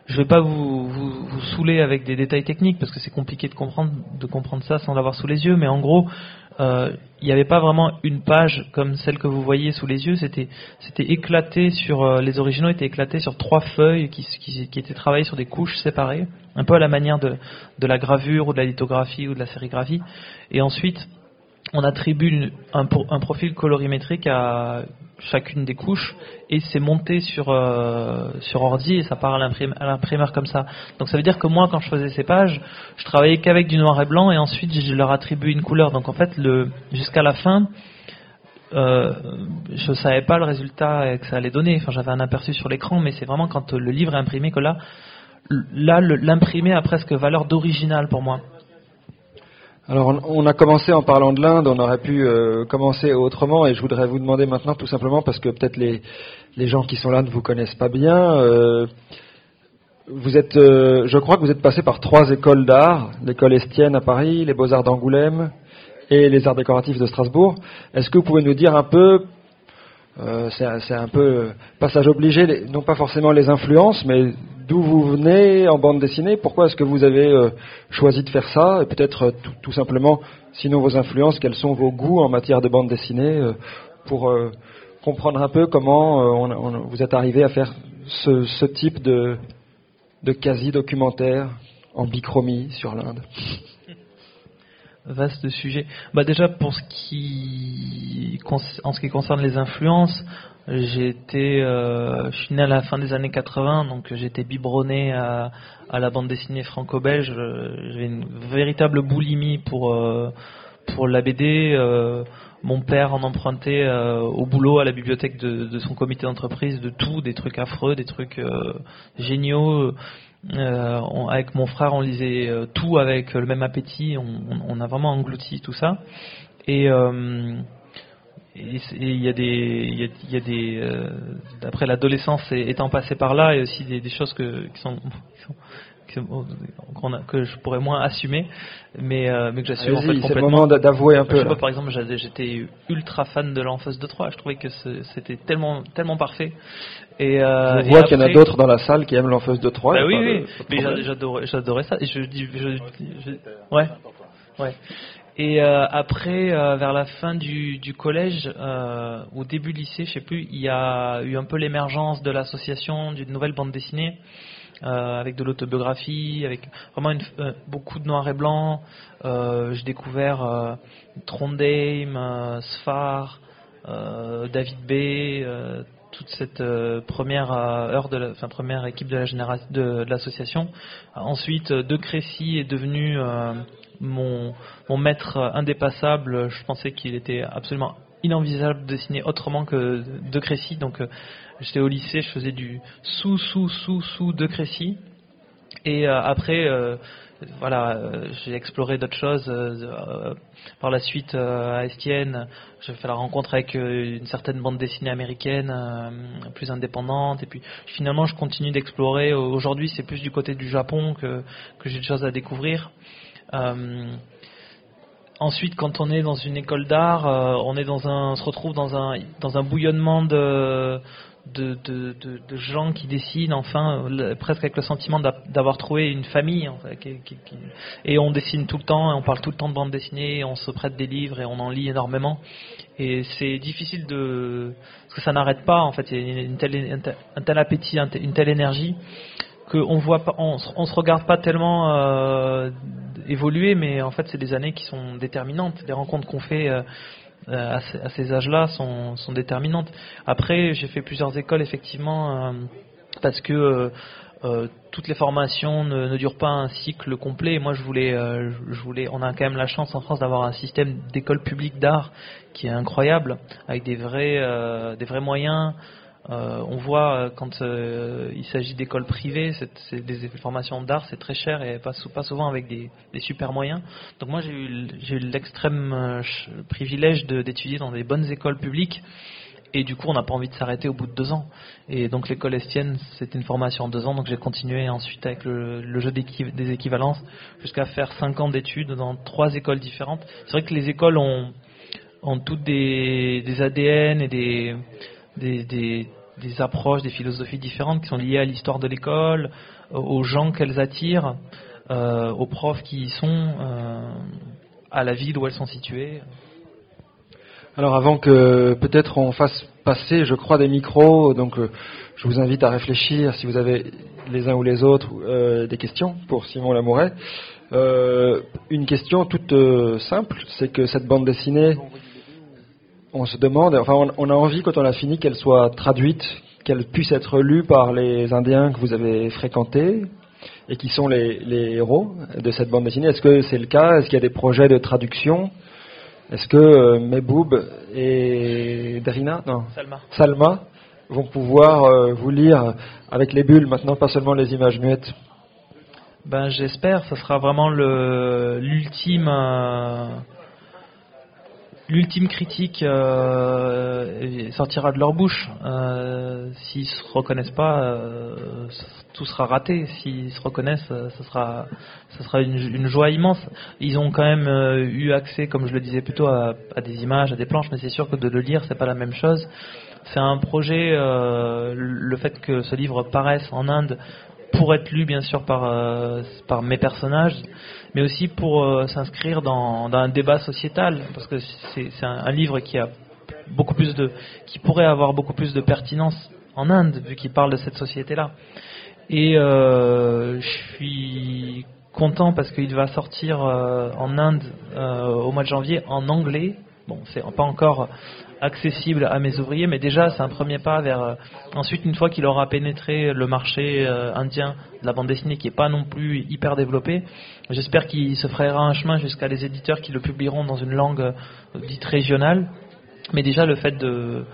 S2: je ne vais pas vous, vous, vous, saouler avec des détails techniques parce que c'est compliqué de comprendre, de comprendre ça sans l'avoir sous les yeux. Mais en gros, euh, il n'y avait pas vraiment une page comme celle que vous voyez sous les yeux. C'était, c'était éclaté sur euh, les originaux étaient éclatés sur trois feuilles qui, étaient travaillées sur des couches séparées, un peu à la manière de, de la gravure ou de la lithographie ou de la sérigraphie. Et ensuite, on attribue un, profil colorimétrique à chacune des couches et c'est monté sur euh, sur ordi et ça part à l'imprimeur comme ça. Donc ça veut dire que moi quand je faisais ces pages, je travaillais qu'avec du noir et blanc et ensuite je leur attribue une couleur. Donc en fait le jusqu'à la fin euh, je savais pas le résultat que ça allait donner. Enfin j'avais un aperçu sur l'écran mais c'est vraiment quand le livre est imprimé que là là l'imprimé a presque valeur d'original pour moi.
S1: Alors on a commencé en parlant de l'Inde, on aurait pu euh, commencer autrement et je voudrais vous demander maintenant tout simplement parce que peut-être les, gens qui sont là ne vous connaissent pas bien. Euh, vous êtes, euh, je crois que vous êtes passé par trois écoles d'art, l'école Estienne à Paris, les Beaux-Arts d'Angoulême et les Arts décoratifs de Strasbourg. Est-ce que vous pouvez nous dire un peu, c'est un peu passage obligé, non pas forcément les influences, mais d'où vous venez en bande dessinée, pourquoi est-ce que vous avez euh, choisi de faire ça, et peut-être euh, tout, simplement, sinon vos influences, quels sont vos goûts en matière de bande dessinée, euh, pour comprendre un peu comment vous êtes arrivé à faire ce, type de, de quasi-documentaire en bichromie sur l'Inde?
S2: Vaste sujet. Bah déjà pour ce qui en ce qui concerne les influences, été, euh, je suis né à la fin des années 80, donc été biberonné à, à la bande dessinée franco-belge. J'ai une véritable boulimie pour euh, pour la BD. Euh, mon père en empruntait euh, au boulot à la bibliothèque de, son comité d'entreprise de tout, des trucs affreux, des trucs euh, géniaux. Avec mon frère, on lisait tout avec le même appétit. On, a vraiment englouti tout ça. Et il y a des, y a, des, d'après l'adolescence étant passé par là, il y a aussi des, choses qui sont, (laughs) que je pourrais moins assumer, mais, euh, mais que j'assume en fait complètement.
S1: C'est le moment d'avouer un peu.
S2: par exemple, j'étais ultra fan de l'Enfeuse de Troyes. Je trouvais que c'était tellement, tellement parfait.
S1: Et euh, je vois qu'il y en a d'autres dans la salle qui aiment l'Enfeuse de Troyes.
S2: Bah oui, oui. mais j'adorais, ça. Et je dis, je, je, ouais, ouais. Et euh, après, euh, vers la fin du, du collège, euh, au début du lycée, je sais plus, il y a eu un peu l'émergence de l'association d'une nouvelle bande dessinée avec de l'autobiographie, avec vraiment une, beaucoup de noir et blanc. J'ai découvert Trondheim, Sfar, David B. toute cette première heure de la, enfin, première équipe de la génération de, l'association. Ensuite, De Crécy est devenu mon, mon maître indépassable, je pensais qu'il était absolument inenvisageable de dessiner autrement que de Crécy. Donc euh, j'étais au lycée, je faisais du sous, sous, sous, sous de Crécy. Et euh, après, euh, voilà, j'ai exploré d'autres choses. par la suite, à Estienne, j'ai fait la rencontre avec une certaine bande dessinée américaine, plus indépendante. Et puis finalement, je continue d'explorer. Aujourd'hui, c'est plus du côté du Japon que, j'ai des choses à découvrir. Euh, ensuite, quand on est dans une école d'art, euh, on est dans un, se retrouve dans un dans un bouillonnement de de, de, de, gens qui dessinent, enfin, presque avec le sentiment d'avoir trouvé une famille. et on dessine tout le temps, on parle tout le temps de bande dessinée, on se prête des livres et on en lit énormément. Et c'est difficile de, parce que ça n'arrête pas. En fait, il y a une telle, un tel appétit, une telle énergie qu'on voit on, se regarde pas tellement euh, évoluer, mais en fait c'est des années qui sont déterminantes. Les rencontres qu'on fait euh, à, ces âges-là sont, déterminantes. Après, j'ai fait plusieurs écoles effectivement euh, parce que toutes les formations ne, durent pas un cycle complet. Moi, je voulais, on a quand même la chance en France d'avoir un système d'école publique d'art qui est incroyable, avec des vrais moyens. Euh, on voit euh, quand euh, il s'agit d'écoles privées, des formations d'art, c'est très cher et pas, pas souvent avec des, super moyens. Donc moi j'ai eu, l'extrême privilège d'étudier dans des bonnes écoles publiques et du coup on n'a pas envie de s'arrêter au bout de deux ans. Et donc l'école Estienne c'était une formation en deux ans, donc j'ai continué ensuite avec le, jeu des équivalences jusqu'à faire cinq ans d'études dans trois écoles différentes. C'est vrai que les écoles ont, toutes des, ADN et des, des, approches, des philosophies différentes qui sont liées à l'histoire de l'école, aux gens qu'elles attirent, euh, aux profs qui y sont, euh, à la ville où elles sont situées.
S1: Alors avant que peut-être on fasse passer, je crois, des micros, donc euh, je vous invite à réfléchir si vous avez les uns ou les autres euh, des questions pour Simon Lamouret. Euh, une question toute simple, c'est que cette bande dessinée on se demande, enfin, on, a envie quand on l'a fini qu'elle soit traduite, qu'elle puisse être lue par les Indiens que vous avez fréquentés et qui sont les, héros de cette bande dessinée. Est-ce que c'est le cas? Est-ce qu'il y a des projets de traduction? Est-ce que euh, Meboub et Drina, non,
S2: Salma.
S1: Salma vont pouvoir euh, vous lire avec les bulles maintenant, pas seulement les images muettes
S2: ben, J'espère, ce sera vraiment l'ultime. L'ultime critique euh, sortira de leur bouche. Euh, S'ils se reconnaissent pas, euh, tout sera raté. S'ils se reconnaissent, euh, ce sera, ce sera une, une, joie immense. Ils ont quand même euh, eu accès, comme je le disais plutôt, à, à, des images, à des planches, mais c'est sûr que de le lire, c'est pas la même chose. C'est un projet. le fait que ce livre paraisse en Inde pour être lu bien sûr par, par mes personnages, mais aussi pour euh, s'inscrire dans, un débat sociétal, parce que c'est un, livre qui a beaucoup plus de, qui pourrait avoir beaucoup plus de pertinence en Inde, vu qu'il parle de cette société-là. Et euh, je suis content parce qu'il va sortir euh, en Inde au mois de janvier en anglais. Bon, c'est pas encore accessible à mes ouvriers, mais déjà c'est un premier pas vers. Euh, ensuite, une fois qu'il aura pénétré le marché euh, indien de la bande dessinée, qui n'est pas non plus hyper développé, j'espère qu'il se fera un chemin jusqu'à les éditeurs qui le publieront dans une langue euh, dite régionale. Mais déjà le fait de,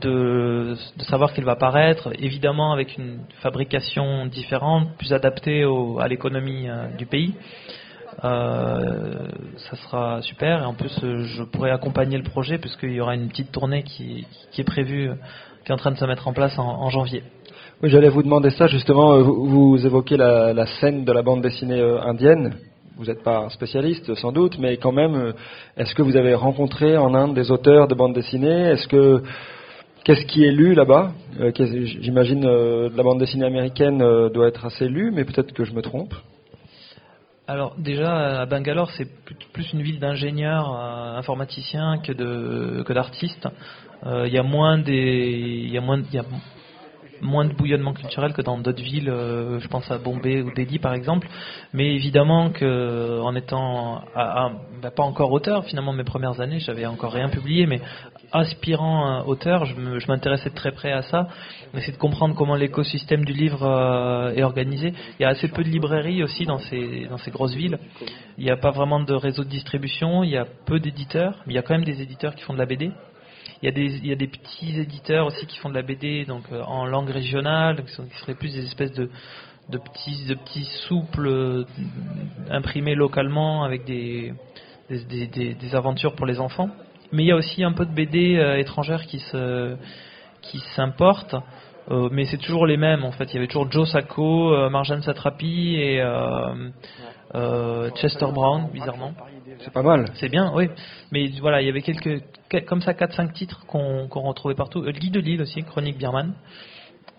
S2: de, de savoir qu'il va paraître, évidemment avec une fabrication différente, plus adaptée au, à l'économie du pays. Euh, ça sera super. Et en plus, euh, je pourrais accompagner le projet puisqu'il y aura une petite tournée qui, est prévue, qui est en train de se mettre en place en, janvier.
S1: Oui, j'allais vous demander ça justement. Euh, vous, évoquez la, la, scène de la bande dessinée indienne. Vous n'êtes pas un spécialiste sans doute, mais quand même, est-ce que vous avez rencontré en Inde des auteurs de bande dessinée? Est-ce que Qu'est-ce qui est lu là-bas? J'imagine la bande dessinée américaine doit être assez lue, mais peut-être que je me trompe.
S2: Alors déjà à Bangalore c'est plus une ville d'ingénieurs euh, informaticiens que de que d'artistes. Euh, il y a moins des y a moins de bouillonnement culturel que dans d'autres villes, euh, je pense à Bombay ou Delhi par exemple. Mais évidemment que en étant bah, pas encore auteur, finalement mes premières années, j'avais encore rien publié, mais aspirant auteur, je m'intéressais de très près à ça, essayer de comprendre comment l'écosystème du livre euh, est organisé. Il y a assez peu de librairies aussi dans ces, grosses villes. Il n'y a pas vraiment de réseau de distribution, il y a peu d'éditeurs, mais il y a quand même des éditeurs qui font de la BD. Il y, a des, petits éditeurs aussi qui font de la BD donc euh, en langue régionale, qui, qui seraient plus des espèces de, petits, souples euh, imprimés localement avec des aventures pour les enfants. Mais il y a aussi un peu de BD euh, étrangères qui se qui s'importent. Euh, mais c'est toujours les mêmes en fait. Il y avait toujours Joe Sacco, euh, Marjane Satrapi et Chester Brown, bizarrement.
S1: C'est pas mal.
S2: C'est bien, oui. Mais voilà, il y avait quelques, comme ça, 4-5 titres qu'on retrouvait partout. Guy de Lille aussi, Chronique Birman.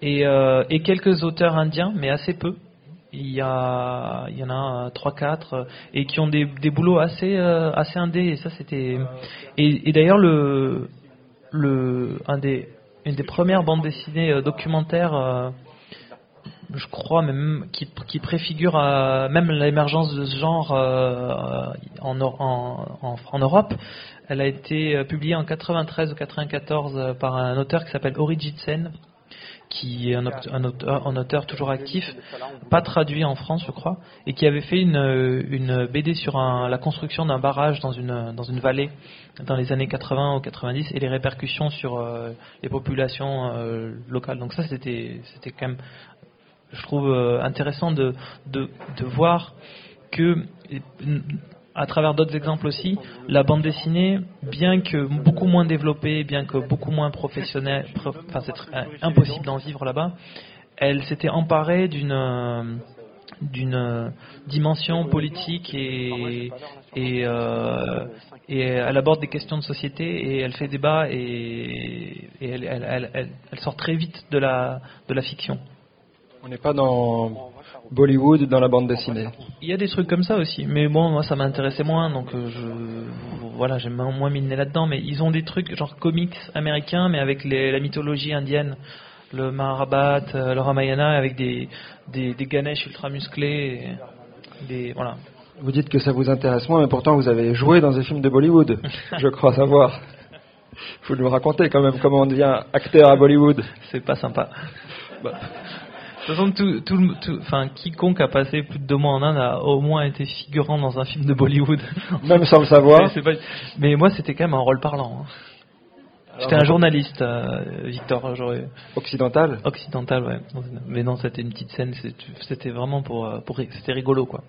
S2: Et, et quelques auteurs indiens, mais assez peu il y, a, il y en a 3-4 euh, et qui ont des, des boulots assez, euh, assez indés. Et ça, c'était. Et, et d'ailleurs, le, le, un des, une des premières bandes dessinées euh, documentaires, je crois, même, qui, qui préfigure même l'émergence de ce genre en, en, en, Europe, elle a été publiée en 93 ou 94 par un auteur qui s'appelle Ori Jitsen qui est un, auteur, un, auteur, toujours actif, pas traduit en France, je crois, et qui avait fait une, une BD sur un, la construction d'un barrage dans une, dans une vallée dans les années 80 ou 90 et les répercussions sur euh, les populations euh, locales. Donc ça, c'était, c'était quand même, je trouve, euh, intéressant de, de, de voir que à travers d'autres exemples aussi, la bande dessinée, bien que beaucoup moins développée, bien que beaucoup moins professionnelle, enfin c'est impossible d'en vivre là-bas, elle s'était emparée d'une d'une dimension politique et et, euh, elle aborde des questions de société et elle fait débat et, elle, elle, elle, sort très vite de la de la fiction.
S1: On n'est pas dans Bollywood dans la bande dessinée.
S2: Il y a des trucs comme ça aussi, mais bon, moi ça m'intéressait moins, donc euh, je, voilà, j'ai moins mis le nez là-dedans. Mais ils ont des trucs genre comics américains, mais avec les, la mythologie indienne, le Mahabharata, euh, le Ramayana, avec des des, des Ganesh ultra musclés, des voilà.
S1: Vous dites que ça vous intéresse moins, mais pourtant vous avez joué dans des films de Bollywood, (laughs) je crois savoir. Vous nous racontez quand même comment on devient acteur à Bollywood.
S2: C'est pas sympa. Bah. De toute façon, tout, tout, enfin, quiconque a passé plus de deux mois en Inde a au moins été figurant dans un film de Bollywood. (laughs)
S1: Même sans le savoir.
S2: Mais moi, c'était quand même un rôle parlant. Hein. J'étais un journaliste, euh, Victor.
S1: Occidental
S2: Occidental, ouais. Mais non, c'était une petite scène. C'était vraiment pour, euh, pour c'était rigolo, quoi.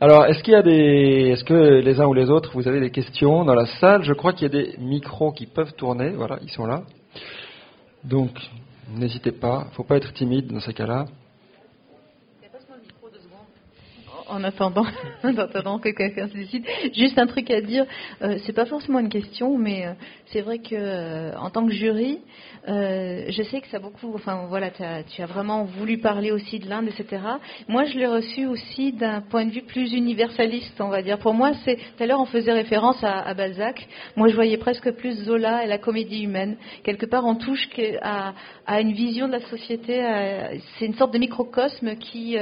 S1: Alors, est-ce qu'il y a des, est-ce que les uns ou les autres, vous avez des questions dans la salle? Je crois qu'il y a des micros qui peuvent tourner. Voilà, ils sont là. Donc, N'hésitez pas, il ne faut pas être timide dans ces cas-là.
S3: En attendant, (laughs) en attendant que quelqu'un se décide. Juste un truc à dire, euh, c'est pas forcément une question, mais euh, c'est vrai que euh, en tant que jury, euh, je sais que ça a beaucoup, enfin voilà, tu as vraiment voulu parler aussi de l'Inde, etc. Moi, je l'ai reçu aussi d'un point de vue plus universaliste, on va dire. Pour moi, c'est tout à l'heure on faisait référence à, Balzac. Moi, je voyais presque plus Zola et la comédie humaine. Quelque part, on touche à une vision de la société. C'est une sorte de microcosme qui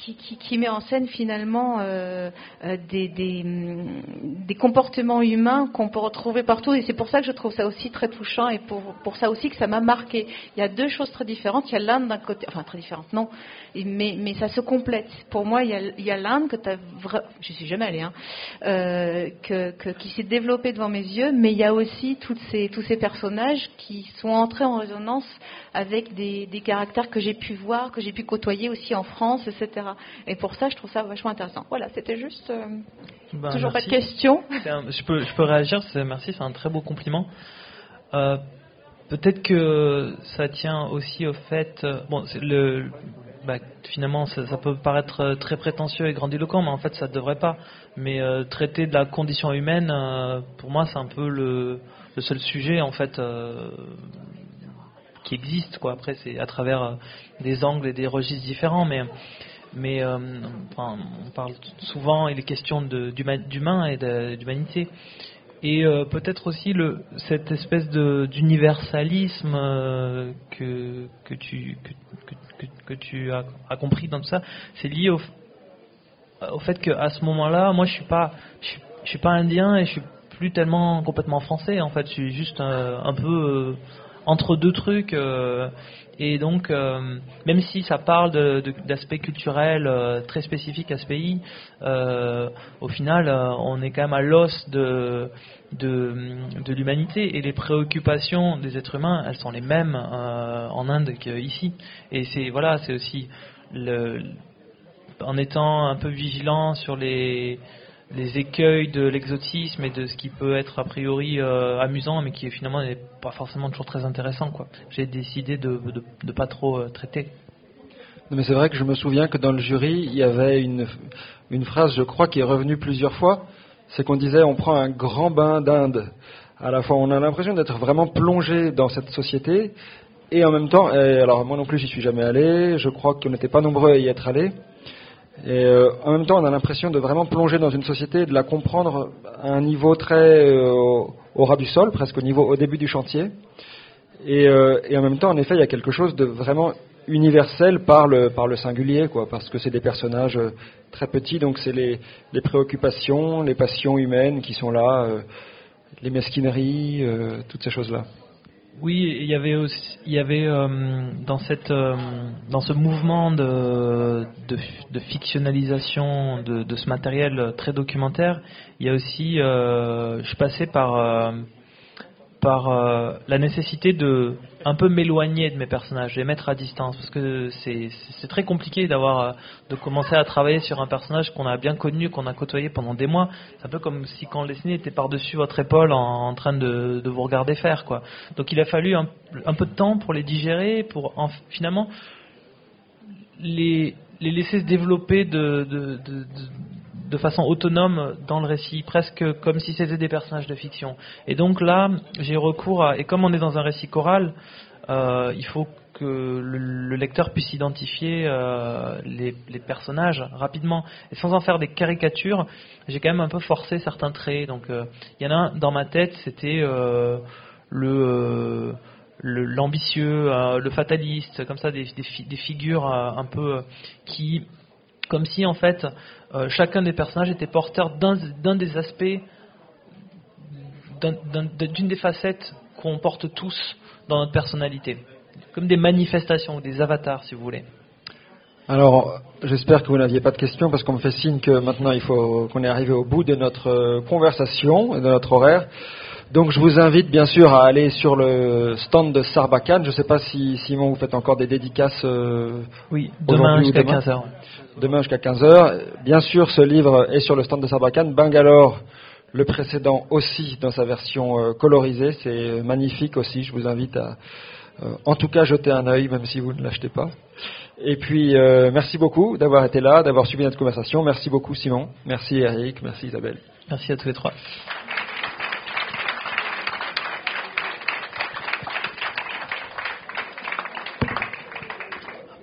S3: qui, met en scène finalement euh, euh des, des, mm, des, comportements humains qu'on peut retrouver partout. Et c'est pour ça que je trouve ça aussi très touchant et pour, pour ça aussi que ça m'a marqué. Il y a deux choses très différentes. Il y a l'Inde d'un côté, enfin très différentes, non, mais, mais ça se complète. Pour moi, il y a, l'Inde que tu as, je suis jamais allée, hein, euh, que, que, qui s'est développée devant mes yeux, mais il y a aussi toutes ces, tous ces personnages qui sont entrés en résonance avec des, des caractères que j'ai pu voir, que j'ai pu côtoyer aussi en France, etc. Et pour ça, je trouve ça vachement intéressant. Voilà, c'était juste. Euh, ben, toujours pas de questions.
S2: je, peux, je peux réagir, merci, c'est un très beau compliment. Euh, peut-être que ça tient aussi au fait. Euh, bon, le, bah, finalement, ça, peut paraître très prétentieux et grandiloquent, mais en fait, ça ne devrait pas. Mais traiter de la condition humaine, pour moi, c'est un peu le, le, seul sujet, en fait, qui existe. Quoi. Après, c'est à travers des angles et des registres différents, mais mais euh, on parle souvent, il est question d'humain et d'humanité. Et euh, peut-être aussi cette espèce d'universalisme euh, que, tu, as, compris dans tout ça, c'est lié au, fait qu'à ce moment-là, moi je suis je suis, pas indien et je suis plus tellement complètement français. En fait, je suis juste un, peu entre deux trucs. Et donc, euh, même si ça parle d'aspects culturels euh, très spécifiques à ce pays, euh, au final, on est quand même à l'os de, l'humanité et les préoccupations des êtres humains, elles sont les mêmes en Inde qu'ici. Et c'est voilà, c'est aussi en étant un peu vigilant sur les les écueils de l'exotisme et de ce qui peut être a priori euh, amusant, mais qui finalement n'est pas forcément toujours très intéressant. J'ai décidé de ne pas trop euh, traiter.
S1: mais c'est vrai que je me souviens que dans le jury, il y avait une, phrase, je crois, qui est revenue plusieurs fois. C'est qu'on disait on prend un grand bain d'Inde. À la fois, on a l'impression d'être vraiment plongé dans cette société, et en même temps, alors moi non plus, j'y suis jamais allé. Je crois qu'on n'était pas nombreux à y être allés. Et euh, en même temps, on a l'impression de vraiment plonger dans une société, de la comprendre à un niveau très euh, au ras du sol, presque au niveau au début du chantier. Et, euh, et, en même temps, en effet, il y a quelque chose de vraiment universel par le, par le singulier, quoi, parce que c'est des personnages très petits, donc c'est les, les, préoccupations, les passions humaines qui sont là, les mesquineries, toutes ces choses-là.
S2: Oui, il y avait aussi, il y avait euh, dans cette euh, dans ce mouvement de de, de fictionnalisation de, de, ce matériel très documentaire, il y a aussi, euh, je passais par par euh, la nécessité de un peu m'éloigner de mes personnages, les mettre à distance, parce que c'est très compliqué d'avoir euh, de commencer à travailler sur un personnage qu'on a bien connu, qu'on a côtoyé pendant des mois. C'est un peu comme si quand Leslie était par-dessus votre épaule en, train de, de, vous regarder faire, quoi. Donc il a fallu un, un, peu de temps pour les digérer, pour en, finalement les, les laisser se développer de, de, de de façon autonome dans le récit, presque comme si c'était des personnages de fiction. Et donc là, j'ai recours à, et comme on est dans un récit choral, euh, il faut que le, lecteur puisse identifier euh, les, personnages rapidement et sans en faire des caricatures. J'ai quand même un peu forcé certains traits. Donc euh, il y en a un dans ma tête, c'était le l'ambitieux, le, fataliste, comme ça des, des figures un peu qui comme si en fait euh, chacun des personnages était porteur d'un des aspects, d'une des facettes qu'on porte tous dans notre personnalité, comme des manifestations ou des avatars si vous voulez.
S1: Alors, j'espère que vous n'aviez pas de questions parce qu'on me fait signe que maintenant il faut qu'on est arrivé au bout de notre euh, conversation et de notre horaire. Donc je vous invite bien sûr à aller sur le stand de Sarbacane. Je ne sais pas si Simon vous faites encore des dédicaces. Euh,
S2: oui, demain jusqu'à 15h.
S1: Demain jusqu'à 15h. Bien sûr, ce livre est sur le stand de Sarbacane. Bangalore, le précédent aussi dans sa version euh, colorisée. C'est magnifique aussi. Je vous invite à euh, en tout cas jeter un œil même si vous ne l'achetez pas. Et puis merci beaucoup d'avoir été là, d'avoir suivi notre conversation. Merci beaucoup Simon. Merci Eric. Merci Isabelle.
S2: Merci à tous les trois.